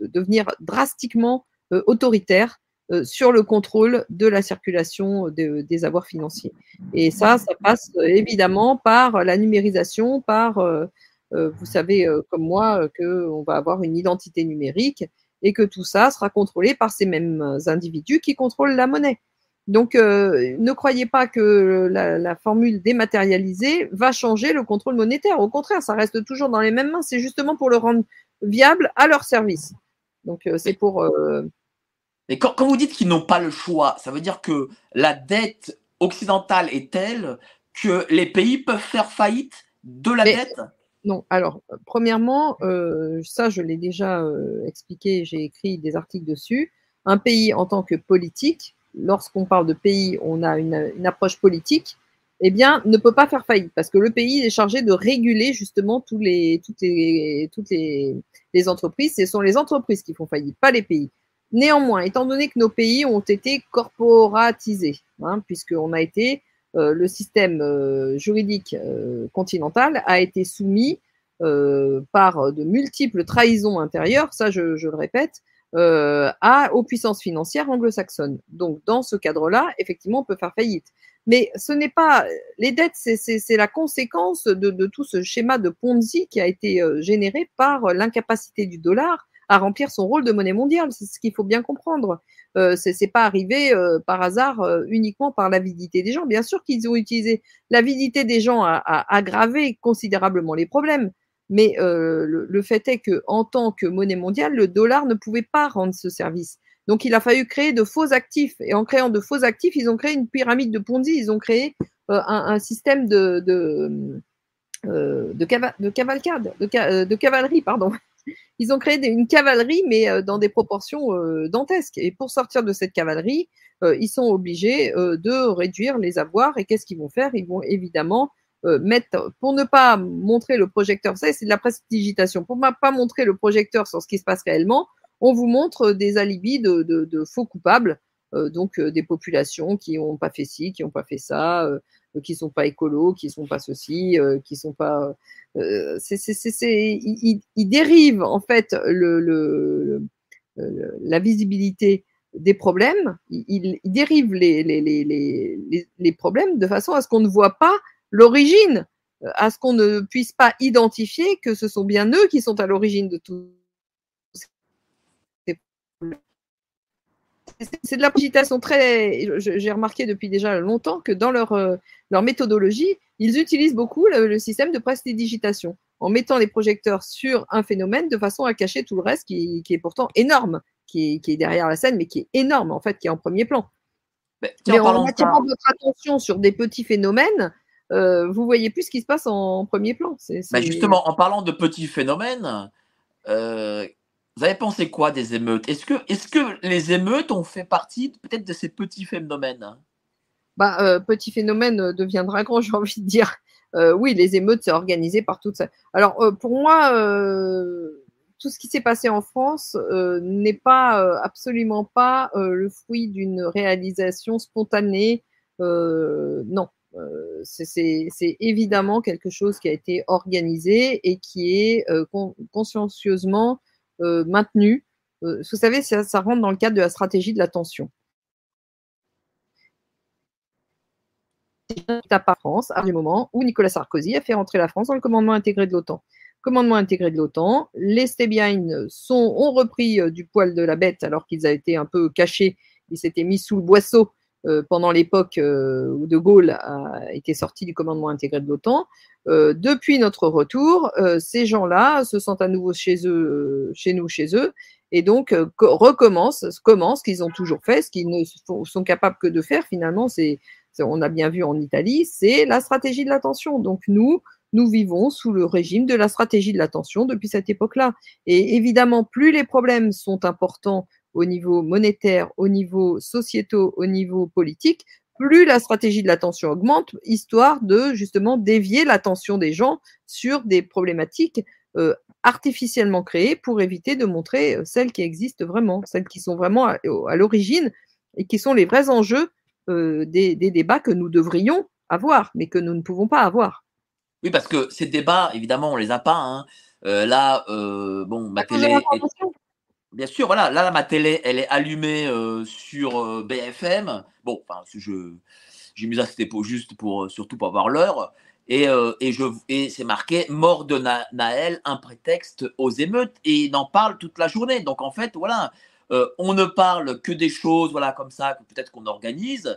devenir drastiquement euh, autoritaires euh, sur le contrôle de la circulation des avoirs financiers. Et ça, ça passe évidemment par la numérisation, par, vous savez comme moi, qu'on va avoir une identité numérique et que tout ça sera contrôlé par ces mêmes individus qui contrôlent la monnaie. Donc, euh, ne croyez pas que la, formule dématérialisée va changer le contrôle monétaire. Au contraire, ça reste toujours dans les mêmes mains. C'est justement pour le rendre viable à leur service. Donc, euh, c'est pour. Euh... Et quand, quand, vous dites qu'ils n'ont pas le choix, ça veut dire que la dette occidentale est telle que les pays peuvent faire faillite de la dette? Non, alors, premièrement, euh, ça, je l'ai déjà euh, expliqué, j'ai écrit des articles dessus. Un pays en tant que politique, lorsqu'on parle de pays, on a une, approche politique, eh bien, ne peut pas faire faillite parce que le pays est chargé de réguler justement tous les, toutes, les, toutes les, entreprises. Ce sont les entreprises qui font faillite, pas les pays. Néanmoins, étant donné que nos pays ont été corporatisés, hein, puisqu'on a été euh, le système euh, juridique euh, continental a été soumis par de multiples trahisons intérieures, ça je, le répète, aux puissances financières anglo-saxonnes. Donc dans ce cadre-là, effectivement, on peut faire faillite. Mais ce n'est pas les dettes, c'est la conséquence de, tout ce schéma de Ponzi qui a été généré par l'incapacité du dollar à remplir son rôle de monnaie mondiale. C'est ce qu'il faut bien comprendre. Euh, c'est pas arrivé euh, par hasard euh, uniquement par l'avidité des gens. Bien sûr qu'ils ont utilisé l'avidité des gens à, aggraver considérablement les problèmes. Mais euh, le, fait est que en tant que monnaie mondiale, le dollar ne pouvait pas rendre ce service. Donc il a fallu créer de faux actifs. Et en créant de faux actifs, ils ont créé une pyramide de Ponzi. Ils ont créé un, un, système de, de, de, de cavalcade, de, de cavalerie, pardon, ils ont créé une cavalerie, mais euh, dans des proportions euh, dantesques. Et pour sortir de cette cavalerie, euh, ils sont obligés de réduire les avoirs. Et qu'est-ce qu'ils vont faire? Ils vont évidemment mettre, pour ne pas montrer le projecteur, ça c'est de la prestidigitation, pour ne pas montrer le projecteur sur ce qui se passe réellement, on vous montre des alibis de, de faux coupables, donc des populations qui n'ont pas fait ci, qui n'ont pas fait ça, qui sont pas écolos, qui sont pas ceci, euh, qui sont pas. Euh, ils, dérivent en fait la visibilité des problèmes, ils, dérivent les, les, problèmes de façon à ce qu'on ne voit pas l'origine, à ce qu'on ne puisse pas identifier que ce sont bien eux qui sont à l'origine de tout c'est de la cogitation très. J'ai remarqué depuis déjà longtemps que dans leur, euh, leur méthodologie, ils utilisent beaucoup le, système de prestidigitation en mettant les projecteurs sur un phénomène de façon à cacher tout le reste qui, qui est pourtant énorme, qui est, qui est, derrière la scène, mais qui est énorme en fait, qui est en premier plan. Mais, mais en attirant votre attention sur des petits phénomènes, euh, vous voyez plus ce qui se passe en, premier plan. Bah, justement, en parlant de petits phénomènes, euh, vous avez pensé quoi des émeutes? Est-ce que, les émeutes ont fait partie peut-être de ces petits phénomènes? Bah, euh, Petit phénomène euh, deviendra grand, j'ai envie de dire. Euh, oui, les émeutes, c'est organisé par tout ça. Alors, pour moi, tout ce qui s'est passé en France n'est pas absolument pas le fruit d'une réalisation spontanée. non, c'est évidemment quelque chose qui a été organisé et qui est consciencieusement euh, maintenu. Euh, vous savez, ça, rentre dans le cadre de la stratégie de l'attention. à France, à du moment où Nicolas Sarkozy a fait rentrer la France dans le commandement intégré de l'OTAN. Commandement intégré de l'OTAN, les Stébiaines sont, ont repris euh, du poil de la bête alors qu'ils avaient été un peu cachés, ils s'étaient mis sous le boisseau euh, pendant l'époque euh, où De Gaulle a été sorti du commandement intégré de l'OTAN. Euh, depuis notre retour, ces gens-là se sentent à nouveau chez eux, chez nous, chez eux, et donc recommencent, commencent ce qu'ils ont toujours fait, ce qu'ils ne sont capables que de faire finalement, c'est, on a bien vu en Italie, c'est la stratégie de l'attention. Donc nous, nous vivons sous le régime de la stratégie de l'attention depuis cette époque-là. Et évidemment, plus les problèmes sont importants au niveau monétaire, au niveau sociétaux, au niveau politique, plus la stratégie de l'attention augmente, histoire de justement dévier l'attention des gens sur des problématiques euh, artificiellement créées pour éviter de montrer celles qui existent vraiment, celles qui sont vraiment à, à l'origine et qui sont les vrais enjeux euh, des, des, débats que nous devrions avoir, mais que nous ne pouvons pas avoir. Oui, parce que ces débats, évidemment, on les a pas. Hein. Euh, là, euh, bon, ma télé. Est... Bien sûr, voilà. Là, ma télé, elle est allumée euh, sur euh, BFM. Bon, enfin, je, j'ai mis ça, c'était pour, juste pour, surtout pour avoir l'heure. Et, euh, et, je, et c'est marqué mort de Na Naël, un prétexte aux émeutes. Et il en parle toute la journée. Donc, en fait, voilà. Euh, on ne parle que des choses, voilà, comme ça, peut-être qu'on organise euh,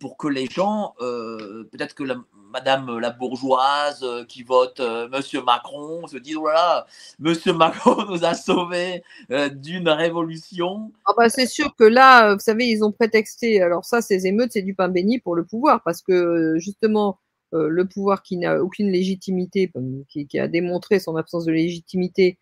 pour que les gens, euh, peut-être que la, Madame la bourgeoise euh, qui vote euh, Monsieur Macron se disent voilà, Monsieur Macron nous a sauvés euh, d'une révolution. Ah bah c'est sûr que là, vous savez, ils ont prétexté. Alors ça, ces émeutes, c'est du pain béni pour le pouvoir, parce que justement. le pouvoir qui n'a aucune légitimité, qui, qui, a démontré son absence de légitimité,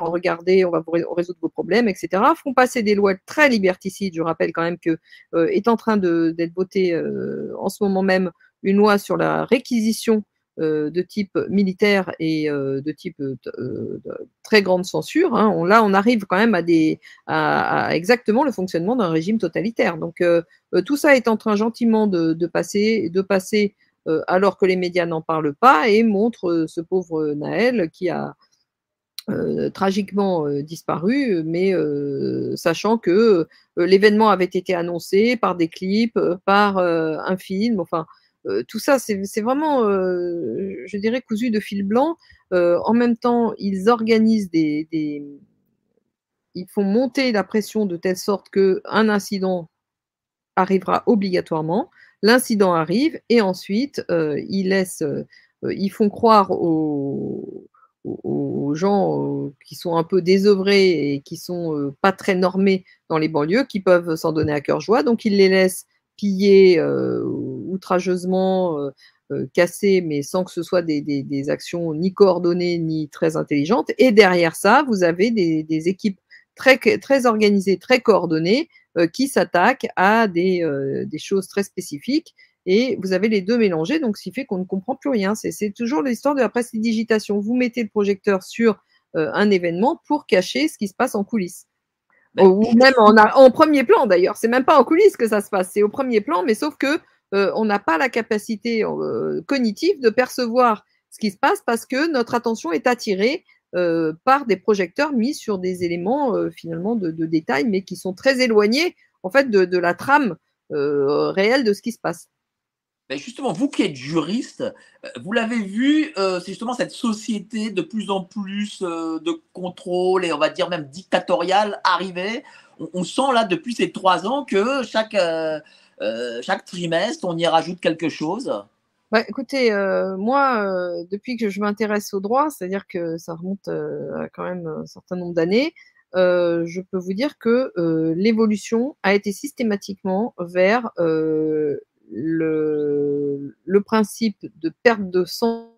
regardez, on va vous résoudre vos problèmes, etc., font passer des lois très liberticides. Je rappelle quand même que euh, est en train d'être votée euh, en ce moment même une loi sur la réquisition euh, de type militaire et de type très grande censure. Hein. Là, on arrive quand même à, des, à, exactement le fonctionnement d'un régime totalitaire. Donc, tout ça est en train gentiment de, de passer, de passer alors que les médias n'en parlent pas et montrent ce pauvre Naël qui a euh, tragiquement disparu, mais sachant que l'événement avait été annoncé par des clips, par un film, enfin tout ça, c'est vraiment, je dirais, cousu de fil blanc. en même temps, ils organisent des, des, ils font monter la pression de telle sorte que un incident arrivera obligatoirement l'incident arrive et ensuite euh, ils laissent, euh, ils font croire aux, aux gens euh, qui sont un peu désœuvrés et qui sont euh, pas très normés dans les banlieues, qui peuvent s'en donner à cœur joie. Donc ils les laissent piller euh, outrageusement, casser, mais sans que ce soit des, des, actions ni coordonnées ni très intelligentes. Et derrière ça, vous avez des, des équipes très, très organisées, très coordonnées, euh, qui s'attaquent à euh, des, choses très spécifiques. Et vous avez les deux mélangés, donc ce qui fait qu'on ne comprend plus rien. C'est toujours l'histoire de la prestidigitation. Vous mettez le projecteur sur euh, un événement pour cacher ce qui se passe en coulisses. Ben, Ou même en, en premier plan d'ailleurs. C'est même pas en coulisses que ça se passe, c'est au premier plan, mais sauf que euh, on n'a pas la capacité euh, cognitive de percevoir ce qui se passe parce que notre attention est attirée euh, par des projecteurs mis sur des éléments euh, finalement de, de, détail, mais qui sont très éloignés en fait de, de la trame euh, réelle de ce qui se passe. Mais justement, vous qui êtes juriste, euh, vous l'avez vu, euh, c'est justement cette société de plus en plus euh, de contrôle et on va dire même dictatoriale arriver. On, sent là depuis ces trois ans que chaque, chaque trimestre, on y rajoute quelque chose. Bah, écoutez, moi, depuis que je m'intéresse au droit, c'est-à-dire que ça remonte quand même un certain nombre d'années, je peux vous dire que l'évolution a été systématiquement vers le, principe de perte de sens,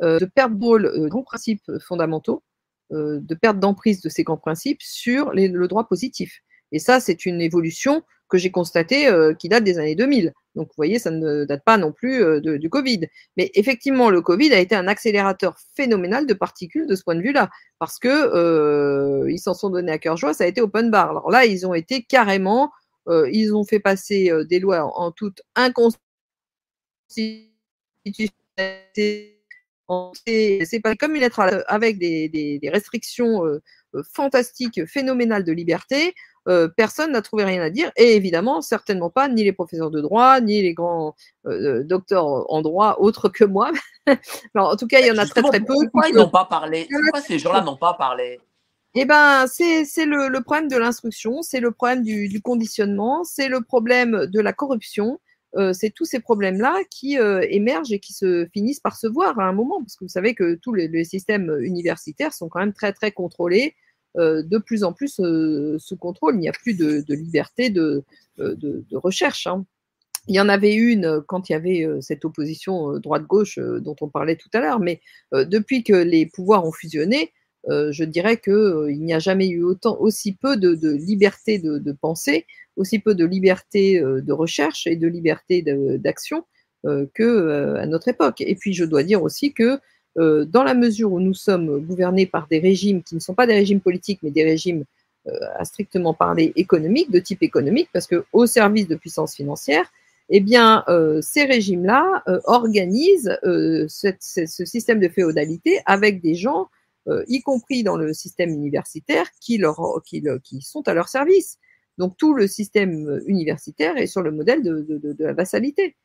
de perte de de grands principes fondamentaux, de perte d'emprise de ces grands principes sur le droit positif. Et ça, c'est une évolution que j'ai constaté euh, qui date des années 2000. Donc, vous voyez, ça ne date pas non plus euh, du Covid. Mais effectivement, le Covid a été un accélérateur phénoménal de particules de ce point de vue-là, parce que euh, ils s'en sont donnés à cœur joie. Ça a été open bar. Alors là, ils ont été carrément, ils ont fait passer des lois en, toute inconstitutionnalité. C'est pas comme une lettre avec des, des, restrictions fantastiques, phénoménales de liberté euh, personne n'a trouvé rien à dire. Et évidemment, certainement pas ni les professeurs de droit, ni les grands euh, docteurs en droit autres que moi. Alors, en tout cas, il y en a très très peu. Pourquoi ils n'ont pas parlé? Pourquoi ces gens-là n'ont pas parlé? Eh ben, c'est le, le, problème de l'instruction, c'est le problème du, du conditionnement, c'est le problème de la corruption. Euh, c'est tous ces problèmes-là qui euh, émergent et qui se finissent par se voir à un moment, parce que vous savez que tous les, les systèmes universitaires sont quand même très très contrôlés, euh, de plus en plus euh, sous contrôle. Il n'y a plus de, liberté de, euh, recherche. Hein. Il y en avait une quand il y avait cette opposition droite-gauche dont on parlait tout à l'heure, mais depuis que les pouvoirs ont fusionné, je dirais qu'il n'y a jamais eu autant, aussi peu de, liberté de, de, pensée, aussi peu de liberté de recherche et de liberté d'action que à notre époque. Et puis je dois dire aussi que dans la mesure où nous sommes gouvernés par des régimes qui ne sont pas des régimes politiques, mais des régimes à strictement parler économiques, de type économique, parce que au service de puissance financière, eh bien, euh, ces régimes-là euh, organisent euh, ce système de féodalité avec des gens, y compris dans le système universitaire, qui, leur, qui, qui, sont à leur service. Donc, tout le système universitaire est sur le modèle de, la vassalité.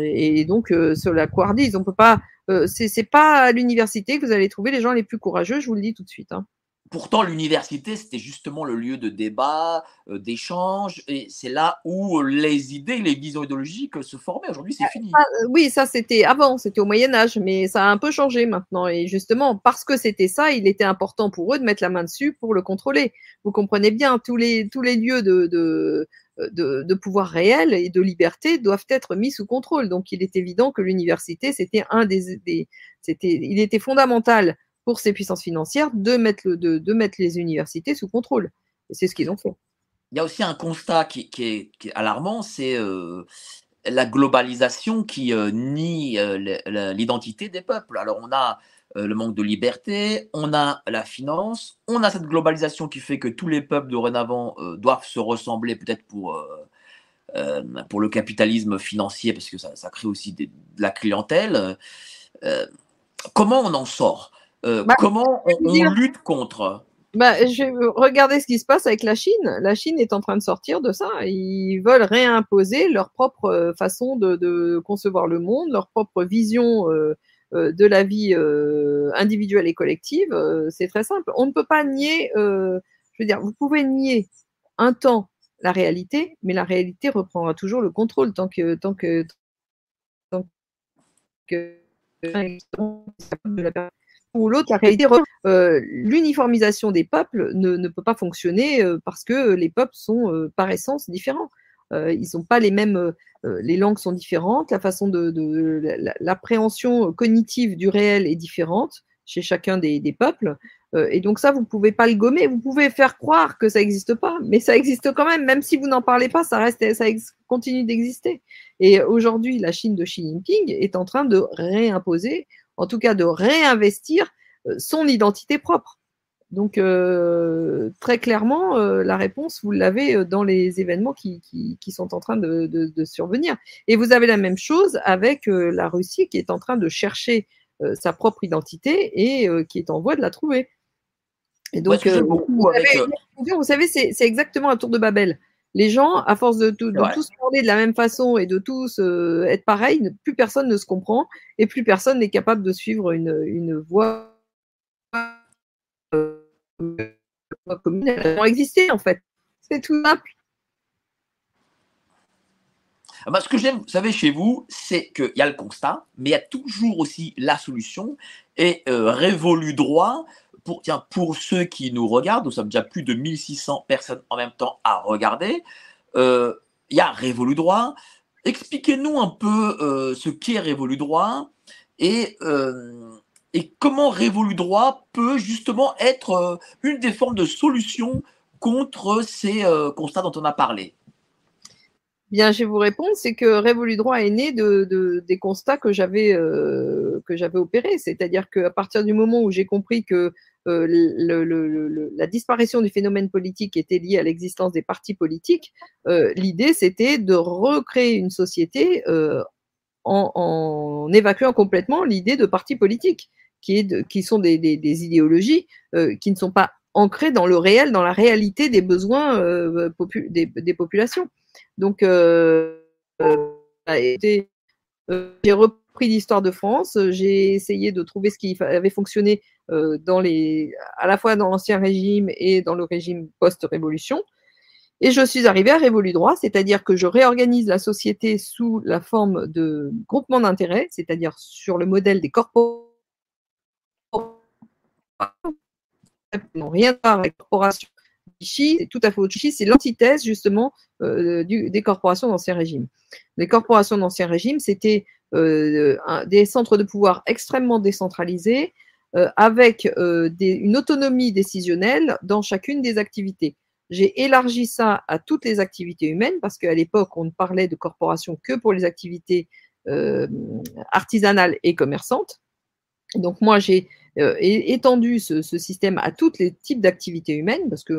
Et, donc, sur la couardise, on peut pas. c'est pas à l'université que vous allez trouver les gens les plus courageux, je vous le dis tout de suite. Hein. Pourtant, l'université, c'était justement le lieu de débat, euh, d'échange, et c'est là où les idées, les visions idéologiques se formaient. Aujourd'hui, c'est fini. Ah, euh, oui, ça, c'était avant, c'était au Moyen Âge, mais ça a un peu changé maintenant. Et justement, parce que c'était ça, il était important pour eux de mettre la main dessus pour le contrôler. Vous comprenez bien, tous les, tous les lieux de, de, de, pouvoir réel et de liberté doivent être mis sous contrôle. Donc, il est évident que l'université, c'était un des, des c'était, il était fondamental pour ces puissances financières de mettre, le, de, mettre les universités sous contrôle. Et c'est ce qu'ils ont fait. Il y a aussi un constat qui, est, alarmant, c'est euh, la globalisation qui euh, nie euh, l'identité des peuples. Alors on a le manque de liberté, on a la finance, on a cette globalisation qui fait que tous les peuples dorénavant doivent se ressembler peut-être pour, pour le capitalisme financier, parce que ça, ça crée aussi de la clientèle. comment on en sort? Euh, bah, comment on, lutte contre bah, je, Regardez ce qui se passe avec la Chine. La Chine est en train de sortir de ça. Ils veulent réimposer leur propre euh, façon de, concevoir le monde, leur propre vision euh, de la vie individuelle et collective. C'est très simple. On ne peut pas nier, je veux dire, vous pouvez nier un temps la réalité, mais la réalité reprendra toujours le contrôle tant que tant que tant que ou l'autre, la réalité, euh, l'uniformisation des peuples ne, peut pas fonctionner euh, parce que les peuples sont euh, par essence différents. ils n'ont pas les mêmes, les langues sont différentes, la façon de, l'appréhension cognitive du réel est différente chez chacun des, peuples. et donc ça, vous ne pouvez pas le gommer. Vous pouvez faire croire que ça n'existe pas, mais ça existe quand même. Même si vous n'en parlez pas, ça reste, ça continue d'exister. Et aujourd'hui, la Chine de Xi Jinping est en train de réimposer en tout cas de réinvestir euh, son identité propre. Donc euh, très clairement, euh, la réponse, vous l'avez dans les événements qui, sont en train de, survenir. Et vous avez la même chose avec la Russie qui est en train de chercher sa propre identité et qui est en voie de la trouver. Et donc, vous, savez, c'est exactement un tour de Babel les gens, à force de, tous parler de la même façon et de tous euh, être pareils, plus personne ne se comprend et plus personne n'est capable de suivre une, une voie euh, commune. Elles ont existé en fait. C'est tout simple. Ah bah, ce que j'aime, vous savez, chez vous, c'est qu'il y a le constat, mais il y a toujours aussi la solution. Et euh, Révolu Droit pour, tiens, pour ceux qui nous regardent, nous sommes déjà plus de 1600 personnes en même temps à regarder. Euh, il y a Révolu Droit. Expliquez-nous un peu euh, ce qu'est Révolu Droit et, euh, comment Révolu Droit peut justement être une des formes de solution contre ces constats dont on a parlé. Bien, je vais vous répondre, c'est que Révolu Droit est né de, des constats que j'avais euh, que j'avais opérés, c'est-à-dire qu'à partir du moment où j'ai compris que euh, la disparition du phénomène politique était liée à l'existence des partis politiques, euh, l'idée c'était de recréer une société en, en, évacuant complètement l'idée de partis politiques, qui, sont des, idéologies qui ne sont pas ancrées dans le réel, dans la réalité des besoins des, populations. Donc, euh, euh, euh, j'ai repris l'histoire de France. J'ai essayé de trouver ce qui avait fonctionné dans les, à la fois dans l'ancien régime et dans le régime post-révolution. Et je suis arrivée à Révolu Droit, c'est-à-dire que je réorganise la société sous la forme de groupement d'intérêts, c'est-à-dire sur le modèle des corporations n'ont rien à voir avec les corporations tout à fait autre. C'est l'antithèse justement euh, des corporations d'Ancien Régime. Les corporations d'Ancien Régime, c'était euh, des centres de pouvoir extrêmement décentralisés, euh, avec une autonomie décisionnelle dans chacune des activités. J'ai élargi ça à toutes les activités humaines parce qu'à l'époque, on ne parlait de corporation que pour les activités artisanales et commerçantes. Donc moi, j'ai étendu ce, système à tous les types d'activités humaines, parce que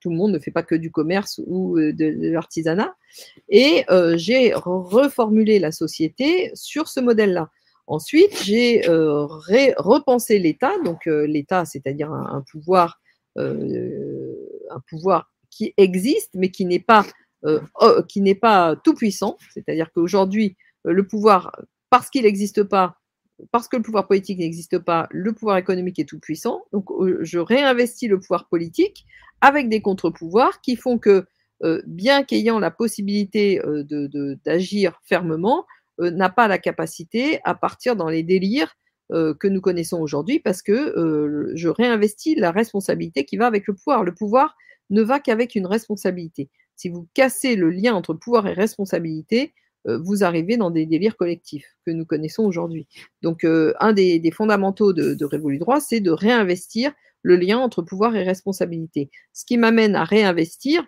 tout le monde ne fait pas que du commerce ou de, de l'artisanat, et euh, j'ai reformulé la société sur ce modèle-là. Ensuite, j'ai euh, repensé l'État, donc euh, l'État, c'est-à-dire un, pouvoir, euh, un pouvoir qui existe, mais qui n'est pas, oh, qui n'est pas tout puissant. C'est-à-dire qu'aujourd'hui, le pouvoir, parce qu'il n'existe pas, parce que le pouvoir politique n'existe pas, le pouvoir économique est tout puissant. Donc, je réinvestis le pouvoir politique avec des contre-pouvoirs qui font que, bien qu'ayant la possibilité d'agir de, fermement, euh, n'a pas la capacité à partir dans les délires euh, que nous connaissons aujourd'hui parce que euh, je réinvestis la responsabilité qui va avec le pouvoir. Le pouvoir ne va qu'avec une responsabilité. Si vous cassez le lien entre pouvoir et responsabilité, vous arrivez dans des délires collectifs que nous connaissons aujourd'hui. Donc, un des, des, fondamentaux de, de Révolu Droit, c'est de réinvestir le lien entre pouvoir et responsabilité. Ce qui m'amène à réinvestir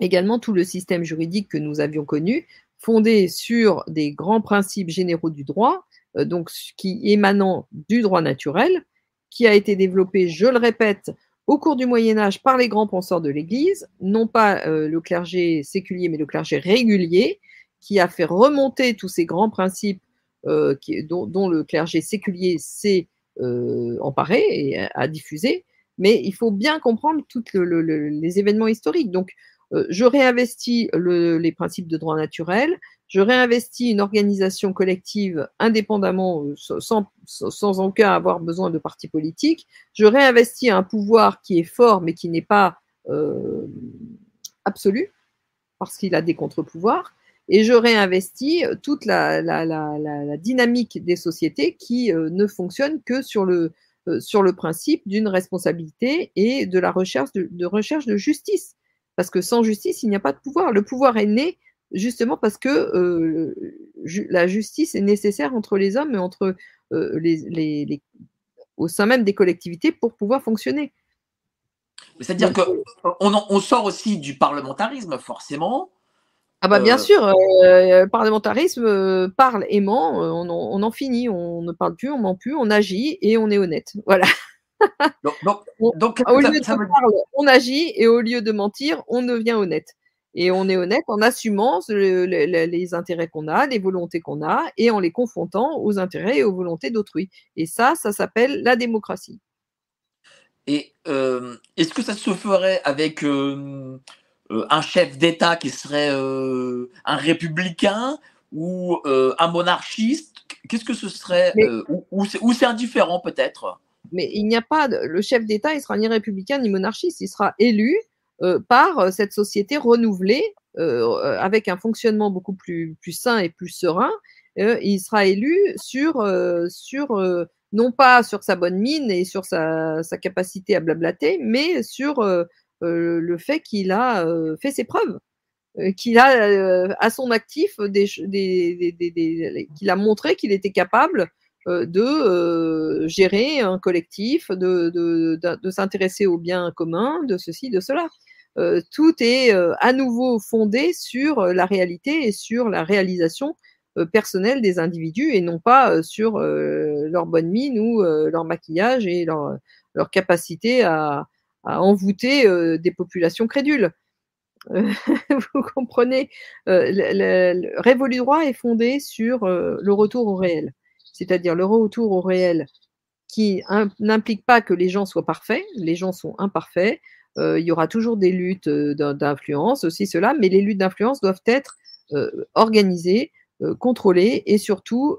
également tout le système juridique que nous avions connu, fondé sur des grands principes généraux du droit, euh, donc qui émanant du droit naturel, qui a été développé, je le répète, au cours du Moyen Âge par les grands penseurs de l'Église, non pas euh, le clergé séculier, mais le clergé régulier, qui a fait remonter tous ces grands principes euh, dont, le clergé séculier s'est euh, emparé et a, diffusé. Mais il faut bien comprendre tous le, le, les événements historiques. Donc, euh, je réinvestis le, les principes de droit naturel, je réinvestis une organisation collective indépendamment, sans, aucun avoir besoin de parti politique, je réinvestis un pouvoir qui est fort mais qui n'est pas absolu, parce qu'il a des contre-pouvoirs, et je réinvestis toute la, la, la, la dynamique des sociétés qui euh, ne fonctionne que sur le, euh, sur le principe d'une responsabilité et de la recherche de, de recherche de justice. Parce que sans justice, il n'y a pas de pouvoir. Le pouvoir est né justement parce que euh, ju la justice est nécessaire entre les hommes et entre euh, les, les, les, au sein même des collectivités pour pouvoir fonctionner. C'est-à-dire qu'on on sort aussi du parlementarisme, forcément. Ah bah bien euh... sûr, euh, le parlementarisme euh, parle et ment, on, on, en finit, on ne parle plus, on ment plus, on agit et on est honnête. Voilà donc, donc, donc au lieu de ça parler, on agit et au lieu de mentir, on devient honnête. Et on est honnête en assumant le, le, les intérêts qu'on a, les volontés qu'on a, et en les confrontant aux intérêts et aux volontés d'autrui. Et ça, ça s'appelle la démocratie. Et euh, est-ce que ça se ferait avec euh, un chef d'État qui serait euh, un républicain ou un monarchiste? Qu'est-ce que ce serait Mais... Ou c'est indifférent peut-être? Mais il n'y a pas de, le chef d'État, il sera ni républicain ni monarchiste, il sera élu euh, par euh, cette société renouvelée euh, avec un fonctionnement beaucoup plus, plus sain et plus serein. Euh, il sera élu sur, euh, sur non pas sur sa bonne mine et sur sa, sa capacité à blablater, mais sur le fait qu'il a fait ses preuves qu'il a à son actif qu'il a montré qu'il était capable euh, de euh, gérer un collectif, de, s'intéresser au bien commun, de ceci, de cela. Euh, tout est à nouveau fondé sur la réalité et sur la réalisation personnelle des individus et non pas sur leur bonne mine ou leur maquillage et leur capacité à, à envoûter des populations crédules. vous comprenez, le, le, Révolu droit est fondé sur le retour au réel. C'est-à-dire le retour au réel qui n'implique pas que les gens soient parfaits, les gens sont imparfaits, euh, il y aura toujours des luttes euh, d'influence, aussi cela, mais les luttes d'influence doivent être euh, organisées, euh, contrôlées et surtout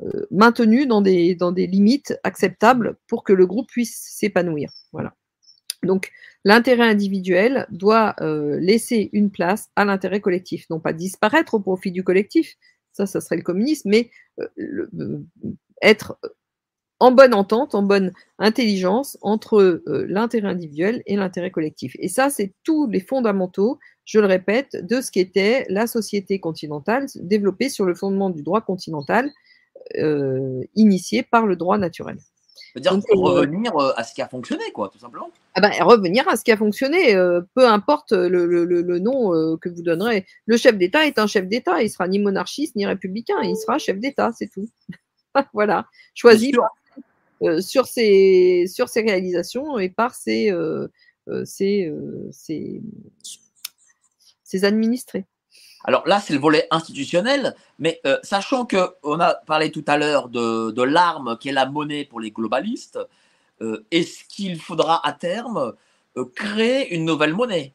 euh, maintenues dans des, dans des limites acceptables pour que le groupe puisse s'épanouir. Voilà. Donc, l'intérêt individuel doit laisser une place à l'intérêt collectif, non pas disparaître au profit du collectif, ça, ça serait le communisme, mais euh, euh, être en bonne entente, en bonne intelligence entre euh, l'intérêt individuel et l'intérêt collectif. Et ça, c'est tous les fondamentaux, je le répète, de ce qu'était la société continentale développée sur le fondement du droit continental euh, initiée par le droit naturel. C'est-à-dire euh, revenir euh, à ce qui a fonctionné, quoi, tout simplement. Ah ben, revenir à ce qui a fonctionné, euh, peu importe le, le- nom euh, que vous donnerez. Le chef d'État est un chef d'État, il sera ni monarchiste ni républicain, il sera chef d'État, c'est tout. voilà, choisi par- euh, sur, ses, sur ses réalisations et par ses, euh, euh, ses, euh, ses- ses administrés. Alors là, c'est le volet institutionnel, mais euh, sachant que on a parlé tout à l'heure de, l'arme qui est la monnaie pour les globalistes, euh, est-ce qu'il faudra à terme euh, créer une nouvelle monnaie?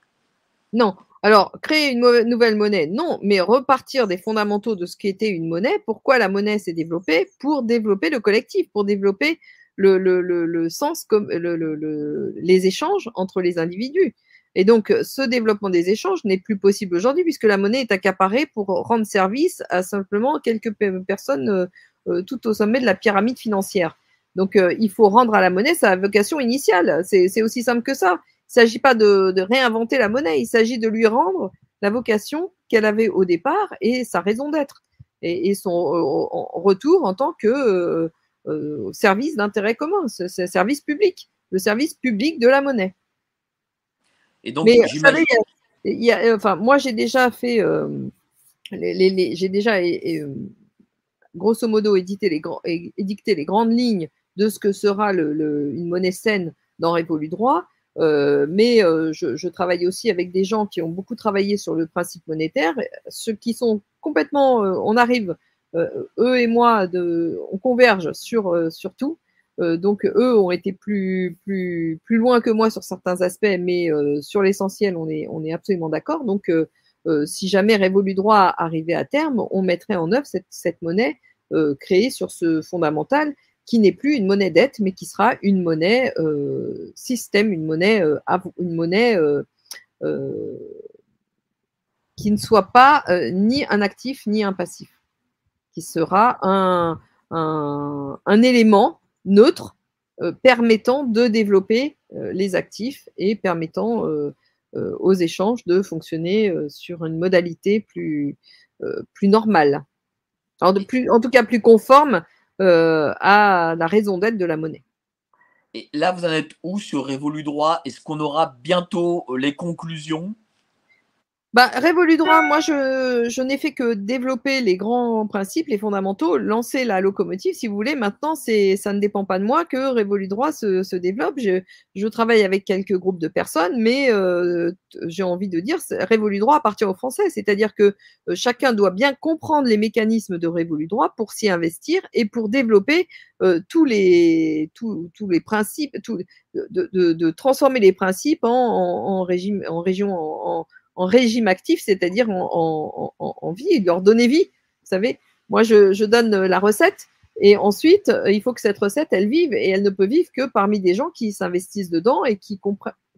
Non. Alors, créer une nouvelle monnaie, non, mais repartir des fondamentaux de ce qu'était une monnaie. Pourquoi la monnaie s'est développée? Pour développer le collectif, pour développer le, sens, comme le, le, le- les échanges entre les individus. Et donc, euh, ce développement des échanges n'est plus possible aujourd'hui puisque la monnaie est accaparée pour rendre service à simplement quelques pe- personnes euh, euh, tout au sommet de la pyramide financière. Donc, il faut rendre à la monnaie sa vocation initiale. C'est aussi simple que ça. Il ne s'agit pas de, réinventer la monnaie, il s'agit de lui rendre la vocation qu'elle avait au départ et sa raison d'être et, son retour en tant que service d'intérêt commun, ce, ce service public, le service public de la monnaie. Et donc, Mais vous j'imagine. savez, il y a- il y a- enfin, moi j'ai déjà fait, euh, les, les- les- j'ai déjà euh, grosso modo édité les, grands- édicté les grandes lignes de ce que sera le- le- une monnaie saine dans Révolu Droit. Euh, mais euh, je, je travaille aussi avec des gens qui ont beaucoup travaillé sur le principe monétaire, ceux qui sont complètement, euh, on arrive, eux et moi, de, on converge sur, sur tout. Euh, donc eux ont été plus, plus, plus loin que moi sur certains aspects, mais euh, sur l'essentiel, on est, on est absolument d'accord. Donc euh, si jamais Révolu Droit arrivait à terme, on mettrait en œuvre cette, cette monnaie créée sur ce fondamental qui n'est plus une monnaie dette, mais qui sera une monnaie système, une monnaie, une monnaie qui ne soit pas ni un actif ni un passif, qui sera un, un, un élément neutre euh, permettant de développer euh, les actifs et permettant euh, aux échanges de fonctionner sur une modalité plus, plus normale. Alors de plus, en tout cas plus conforme à la raison d'être de la monnaie. Et là, vous en êtes où sur Révolu Droit? Est-ce qu'on aura bientôt les conclusions? Bah, Révolu droit, moi je, je n'ai fait que développer les grands principes, les fondamentaux, lancer la locomotive, si vous voulez. Maintenant, c'est, ça ne dépend pas de moi que Révolu droit se, se développe. Je, je travaille avec quelques groupes de personnes, mais euh, j'ai envie de dire, Révolu droit appartient aux Français. C'est-à-dire que euh, chacun doit bien comprendre les mécanismes de Révolu droit pour s'y investir et pour développer euh, tous les tous, tous les principes, de, de, transformer les principes en, en, régime, en région, en en régime actif, c'est-à-dire en, vie, leur donner vie. Vous savez, moi, je, donne la recette et ensuite, euh, il faut que cette recette, elle vive et elle ne peut vivre que parmi des gens qui s'investissent dedans et qui,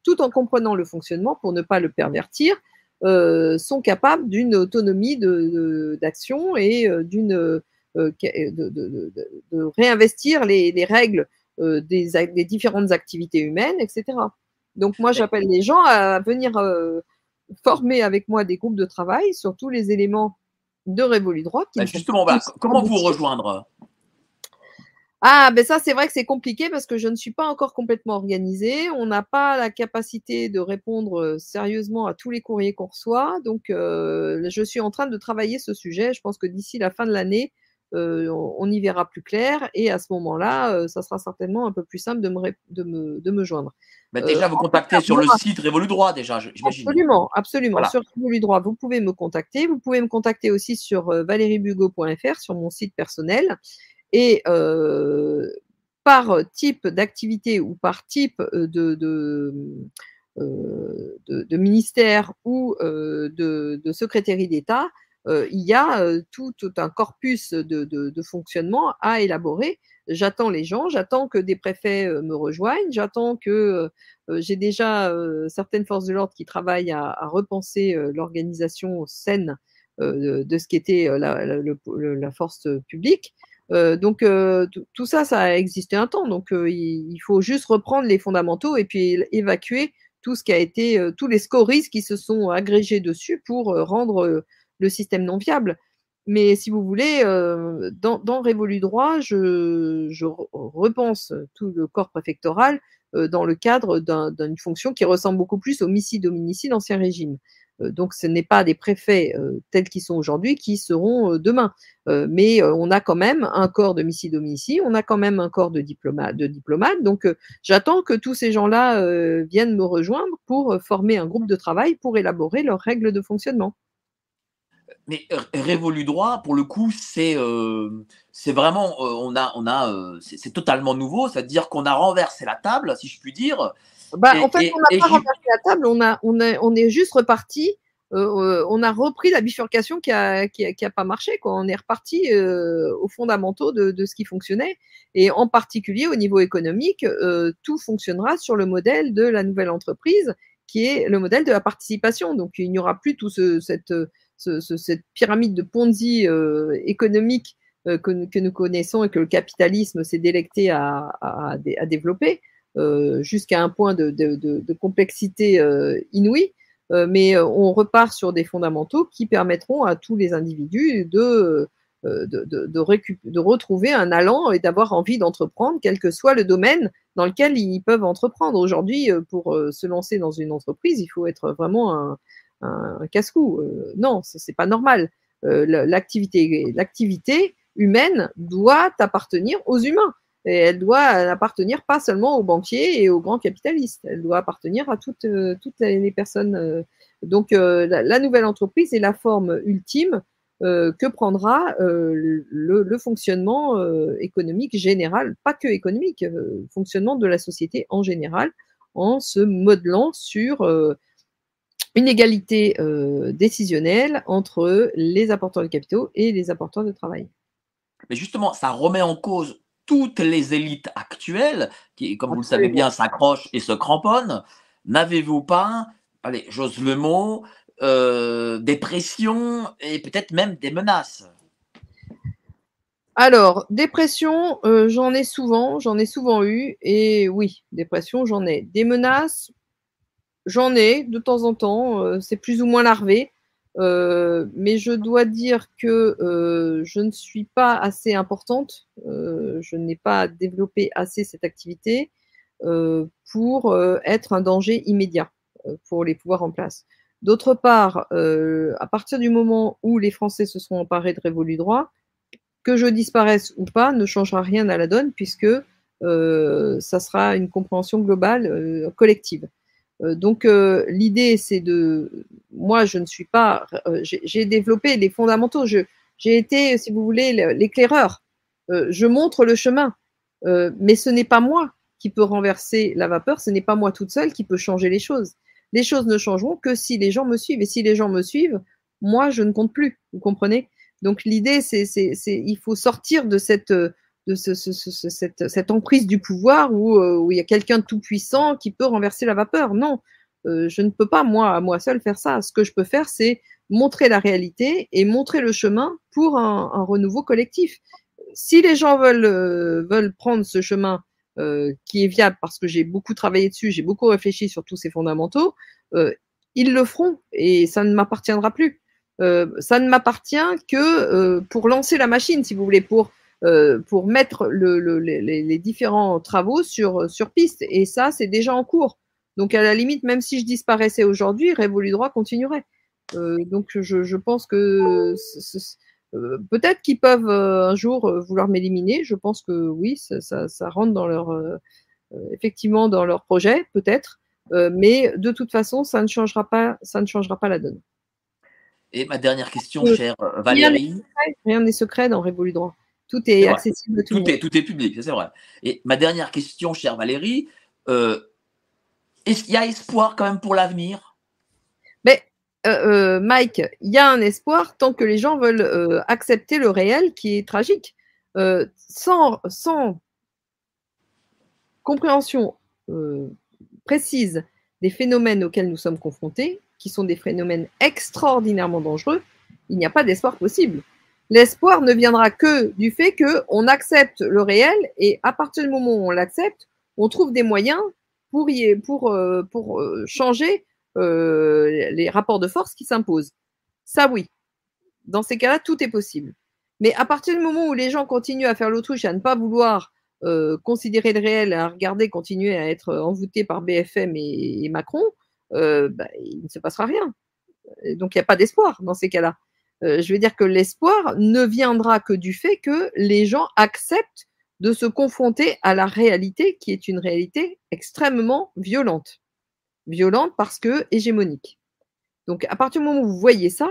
tout en comprenant le fonctionnement pour ne pas le pervertir, euh, sont capables d'une autonomie d'action et euh, d'une de, de- de- de- réinvestir les, les règles des, différentes activités humaines, etc. Donc moi, j'appelle les gens à venir former avec moi des groupes de travail sur tous les éléments de Révolu Droit. Bah, Justement, tous comment vous rejoindre? Ah, ben ça, c'est vrai que c'est compliqué parce que je ne suis pas encore complètement organisée. On n'a pas la capacité de répondre euh, sérieusement à tous les courriers qu'on reçoit. Donc, euh, je suis en train de travailler ce sujet. Je pense que d'ici la fin de l'année, euh, on, on y verra plus clair. Et à ce moment-là, euh, ça sera certainement un peu plus simple de me, de me, de me joindre. Bah, Euh, Déjà, vous contactez sur le site Révolu Droit, déjà, j'imagine. Absolument, absolument. Voilà. Sur Révolu Droit, vous pouvez me contacter. Vous pouvez me contacter aussi sur euh, valériebugo.fr, sur mon site personnel. Et par type d'activité ou par type de, de, euh, de, de ministère ou euh, de, de secrétaire d'État, euh, il y a euh, tout, un corpus de, fonctionnement à élaborer. J'attends les gens, j'attends que des préfets euh, me rejoignent, j'attends que j'ai déjà certaines forces de l'ordre qui travaillent à, repenser l'organisation saine de, ce qu'était la, force publique. Donc tout- ça, ça a existé un temps. Donc il, faut juste reprendre les fondamentaux et puis évacuer tout ce qui a été, tous les scories qui se sont agrégés dessus pour rendre le système non viable. mais si vous voulez, euh, dans, Révolu Droit, je, repense tout le corps préfectoral euh, dans le cadre d'une fonction qui ressemble beaucoup plus au dominici d'Ancien Régime. Euh, donc, ce n'est pas des préfets tels qu'ils sont aujourd'hui qui seront demain. mais on a quand même un corps de missi dominici, on a quand même un corps de diplomates. De diplomate, donc, j'attends que tous ces gens-là viennent me rejoindre pour former un groupe de travail pour élaborer leurs règles de fonctionnement. Mais Révolu droit, pour le coup, c'est c'est vraiment, on a, on a, c'est totalement nouveau, c'est-à-dire qu'on a renversé la table, si je puis dire. Bah, en fait, on n'a pas renversé la table, on, a, on, est, on est juste reparti. on a repris la bifurcation qui n'a qui a, pas marché. Quoi. On est reparti aux fondamentaux de, de, ce qui fonctionnait. Et en particulier au niveau économique, tout fonctionnera sur le modèle de la nouvelle entreprise, qui est le modèle de la participation. Donc il n'y aura plus tout ce, cette cette pyramide de Ponzi euh, économique euh, que, nous connaissons et que le capitalisme s'est délecté à, développer euh, jusqu'à un point de, complexité inouïe. mais on repart sur des fondamentaux qui permettront à tous les individus de, de, retrouver un allant et d'avoir envie d'entreprendre, quel que soit le domaine dans lequel ils peuvent entreprendre. Aujourd'hui, pour se lancer dans une entreprise, il faut être vraiment un, un, casse-cou. Euh, non, c'est pas normal. Euh, l'activité, humaine doit appartenir aux humains. Et elle doit appartenir pas seulement aux banquiers et aux grands capitalistes. Elle doit appartenir à toutes, euh, toutes les personnes. Donc, la, nouvelle entreprise est la forme ultime que prendra le, fonctionnement économique général, pas que économique, fonctionnement de la société en général, en se modelant sur une égalité euh, décisionnelle entre les apporteurs de capitaux et les apporteurs de travail. Mais justement, ça remet en cause toutes les élites actuelles qui, comme vous le savez bien, s'accrochent et se cramponnent. N'avez-vous pas, allez, j'ose le mot, euh, des pressions et peut-être même des menaces? Alors, des pressions, euh, j'en ai souvent, j'en ai souvent eu, et oui, des pressions, j'en ai. Des menaces, J'en ai de temps en temps, euh, c'est plus ou moins larvé, euh, mais je dois dire que euh, je ne suis pas assez importante, je n'ai pas développé assez cette activité pour être un danger immédiat pour les pouvoirs en place. D'autre part, à partir du moment où les Français se sont emparés de Révolu droit, que je disparaisse ou pas ne changera rien à la donne puisque ça sera une compréhension globale, collective. Euh, donc euh, l'idée, c'est de, moi, je ne suis pas, euh, j'ai développé les fondamentaux. J'ai été, si vous voulez, l'éclaireur. je montre le chemin, mais ce n'est pas moi qui peut renverser la vapeur. Ce n'est pas moi toute seule qui peut changer les choses. Les choses ne changeront que si les gens me suivent. Et si les gens me suivent, moi, je ne compte plus. Vous comprenez? Donc l'idée, c'est, il faut sortir de cette de cette, emprise du pouvoir euh, où, il y a quelqu'un de tout puissant qui peut renverser la vapeur. Non, euh, je ne peux pas, moi, à moi seul, faire ça. Ce que je peux faire, c'est montrer la réalité et montrer le chemin pour un, renouveau collectif. Si les gens veulent, euh, veulent prendre ce chemin qui est viable parce que j'ai beaucoup travaillé dessus, j'ai beaucoup réfléchi sur tous ces fondamentaux, ils le feront et ça ne m'appartiendra plus. ça ne m'appartient que pour lancer la machine, si vous voulez, pour euh, pour mettre les, différents travaux sur, sur piste. Et ça, c'est déjà en cours. Donc, à la limite, même si je disparaissais aujourd'hui, Révolu Droit continuerait. Euh, donc, je, pense que euh, peut-être qu'ils peuvent un jour vouloir m'éliminer. Je pense que oui, ça, rentre dans leur, effectivement dans leur projet, peut-être. mais de toute façon, ça ne changera pas, ça ne changera pas la donne. Et ma dernière question, chère Valérie. Rien n'est secret dans Révolu Droit. Tout est, accessible tout, tout est, tout est public, c'est vrai. Et ma dernière question, chère Valérie, euh, est-ce qu'il y a espoir quand même pour l'avenir? Mais euh, euh, Mike, il y a un espoir tant que les gens veulent accepter le réel qui est tragique. sans, sans compréhension précise des phénomènes auxquels nous sommes confrontés, qui sont des phénomènes extraordinairement dangereux, il n'y a pas d'espoir possible. L'espoir ne viendra que du fait qu'on accepte le réel et à partir du moment où on l'accepte, on trouve des moyens pour, euh, euh, changer euh, les rapports de force qui s'imposent. Ça, oui. dans ces cas-là, tout est possible. Mais à partir du moment où les gens continuent à faire l'autruche à ne pas vouloir considérer le réel, à regarder, continuer à être envoûtés par BFM et, Macron, bah, il ne se passera rien. Donc il n'y a pas d'espoir dans ces cas-là. Euh, je veux dire que l'espoir ne viendra que du fait que les gens acceptent de se confronter à la réalité qui est une réalité extrêmement violente. Violente parce que hégémonique. Donc à partir du moment où vous voyez ça,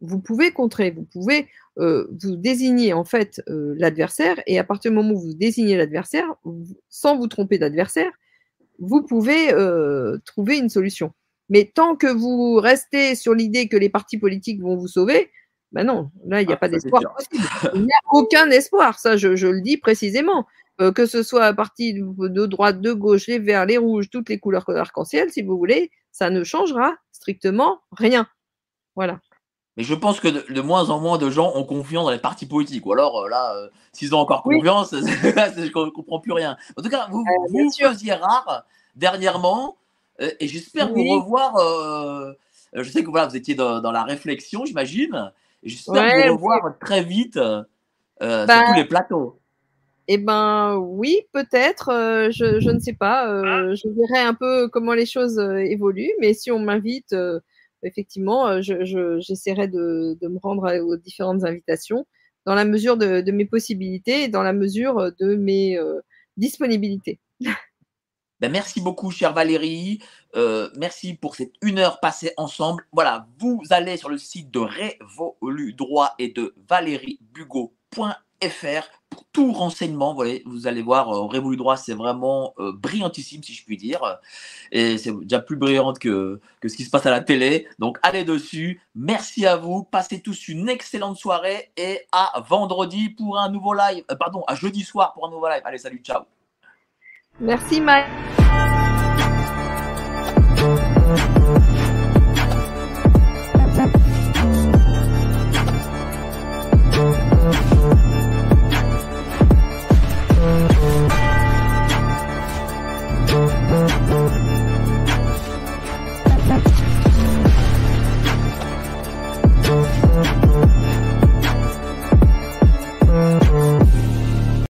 vous pouvez contrer, vous pouvez euh, vous désigner en fait euh, l'adversaire et à partir du moment où vous désignez l'adversaire, sans vous tromper d'adversaire, vous pouvez trouver une solution. Mais tant que vous restez sur l'idée que les partis politiques vont vous sauver, ben non, là, il n'y a ah, pas d'espoir possible. Il n'y a aucun espoir, ça, je, le dis précisément. que ce soit à partir de droite, de gauche, les verts, les rouges, toutes les couleurs arc-en-ciel, si vous voulez, ça ne changera strictement rien. Voilà. Mais je pense que de, moins en moins de gens ont confiance dans les partis politiques. Ou alors, euh, là, euh, s'ils ont encore confiance, je ne comprends plus rien. En tout cas, vous, euh, vous faisiez rare dernièrement, et j'espère vous revoir. je sais que voilà, vous étiez dans, la réflexion, j'imagine. J'espère vous revoir très vite sur bah tous les plateaux. Eh ben oui, peut-être. je, je, ne sais pas. Je verrai un peu comment les choses évoluent. Mais si on m'invite effectivement, euh, j'essaierai de, me rendre aux différentes invitations dans la mesure de, mes possibilités et dans la mesure de mes euh, disponibilités. Ben, merci beaucoup, chère Valérie. Euh, merci pour cette une heure passée ensemble. Voilà, vous allez sur le site de Révolu Droit et de valériebugo.fr pour tout renseignement, vous allez voir, euh, Révolu Droit, c'est vraiment euh, brillantissime, si je puis dire. Et c'est déjà plus brillant que, que ce qui se passe à la télé. Donc, allez dessus. Merci à vous. Passez tous une excellente soirée et à vendredi pour un nouveau live. Euh, pardon, à jeudi soir pour un nouveau live. Allez, salut, ciao. Merci, Mike.